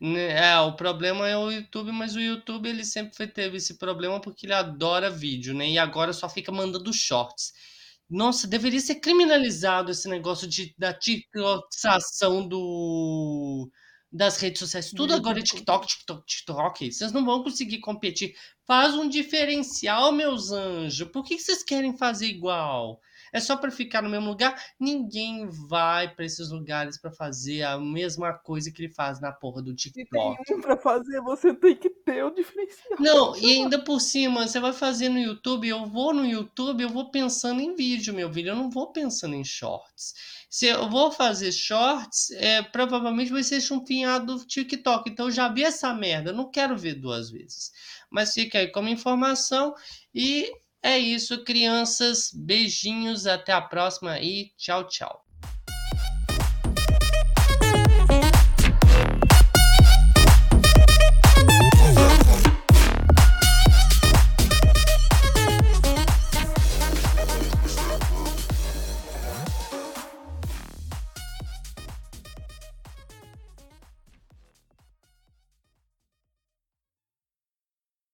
Né, é, o problema é o YouTube, mas o YouTube ele sempre teve esse problema porque ele adora vídeo, né? E agora só fica mandando shorts. Nossa, deveria ser criminalizado esse negócio de, da tiktokização do das redes sociais. Tudo agora é TikTok, TikTok, TikTok. Vocês não vão conseguir competir. Faz um diferencial, meus anjos. Por que vocês querem fazer igual? É só para ficar no mesmo lugar? Ninguém vai para esses lugares para fazer a mesma coisa que ele faz na porra do TikTok. Se tem um para fazer, você tem que ter o diferencial. Não, e ainda por cima, você vai fazer no YouTube, eu vou no YouTube, eu vou pensando em vídeo, meu filho, eu não vou pensando em shorts. Se eu vou fazer shorts, é, provavelmente vai ser chumpinhado do TikTok. Então eu já vi essa merda, não quero ver duas vezes. Mas fica aí como informação e é isso, crianças. Beijinhos, até a próxima e tchau, tchau.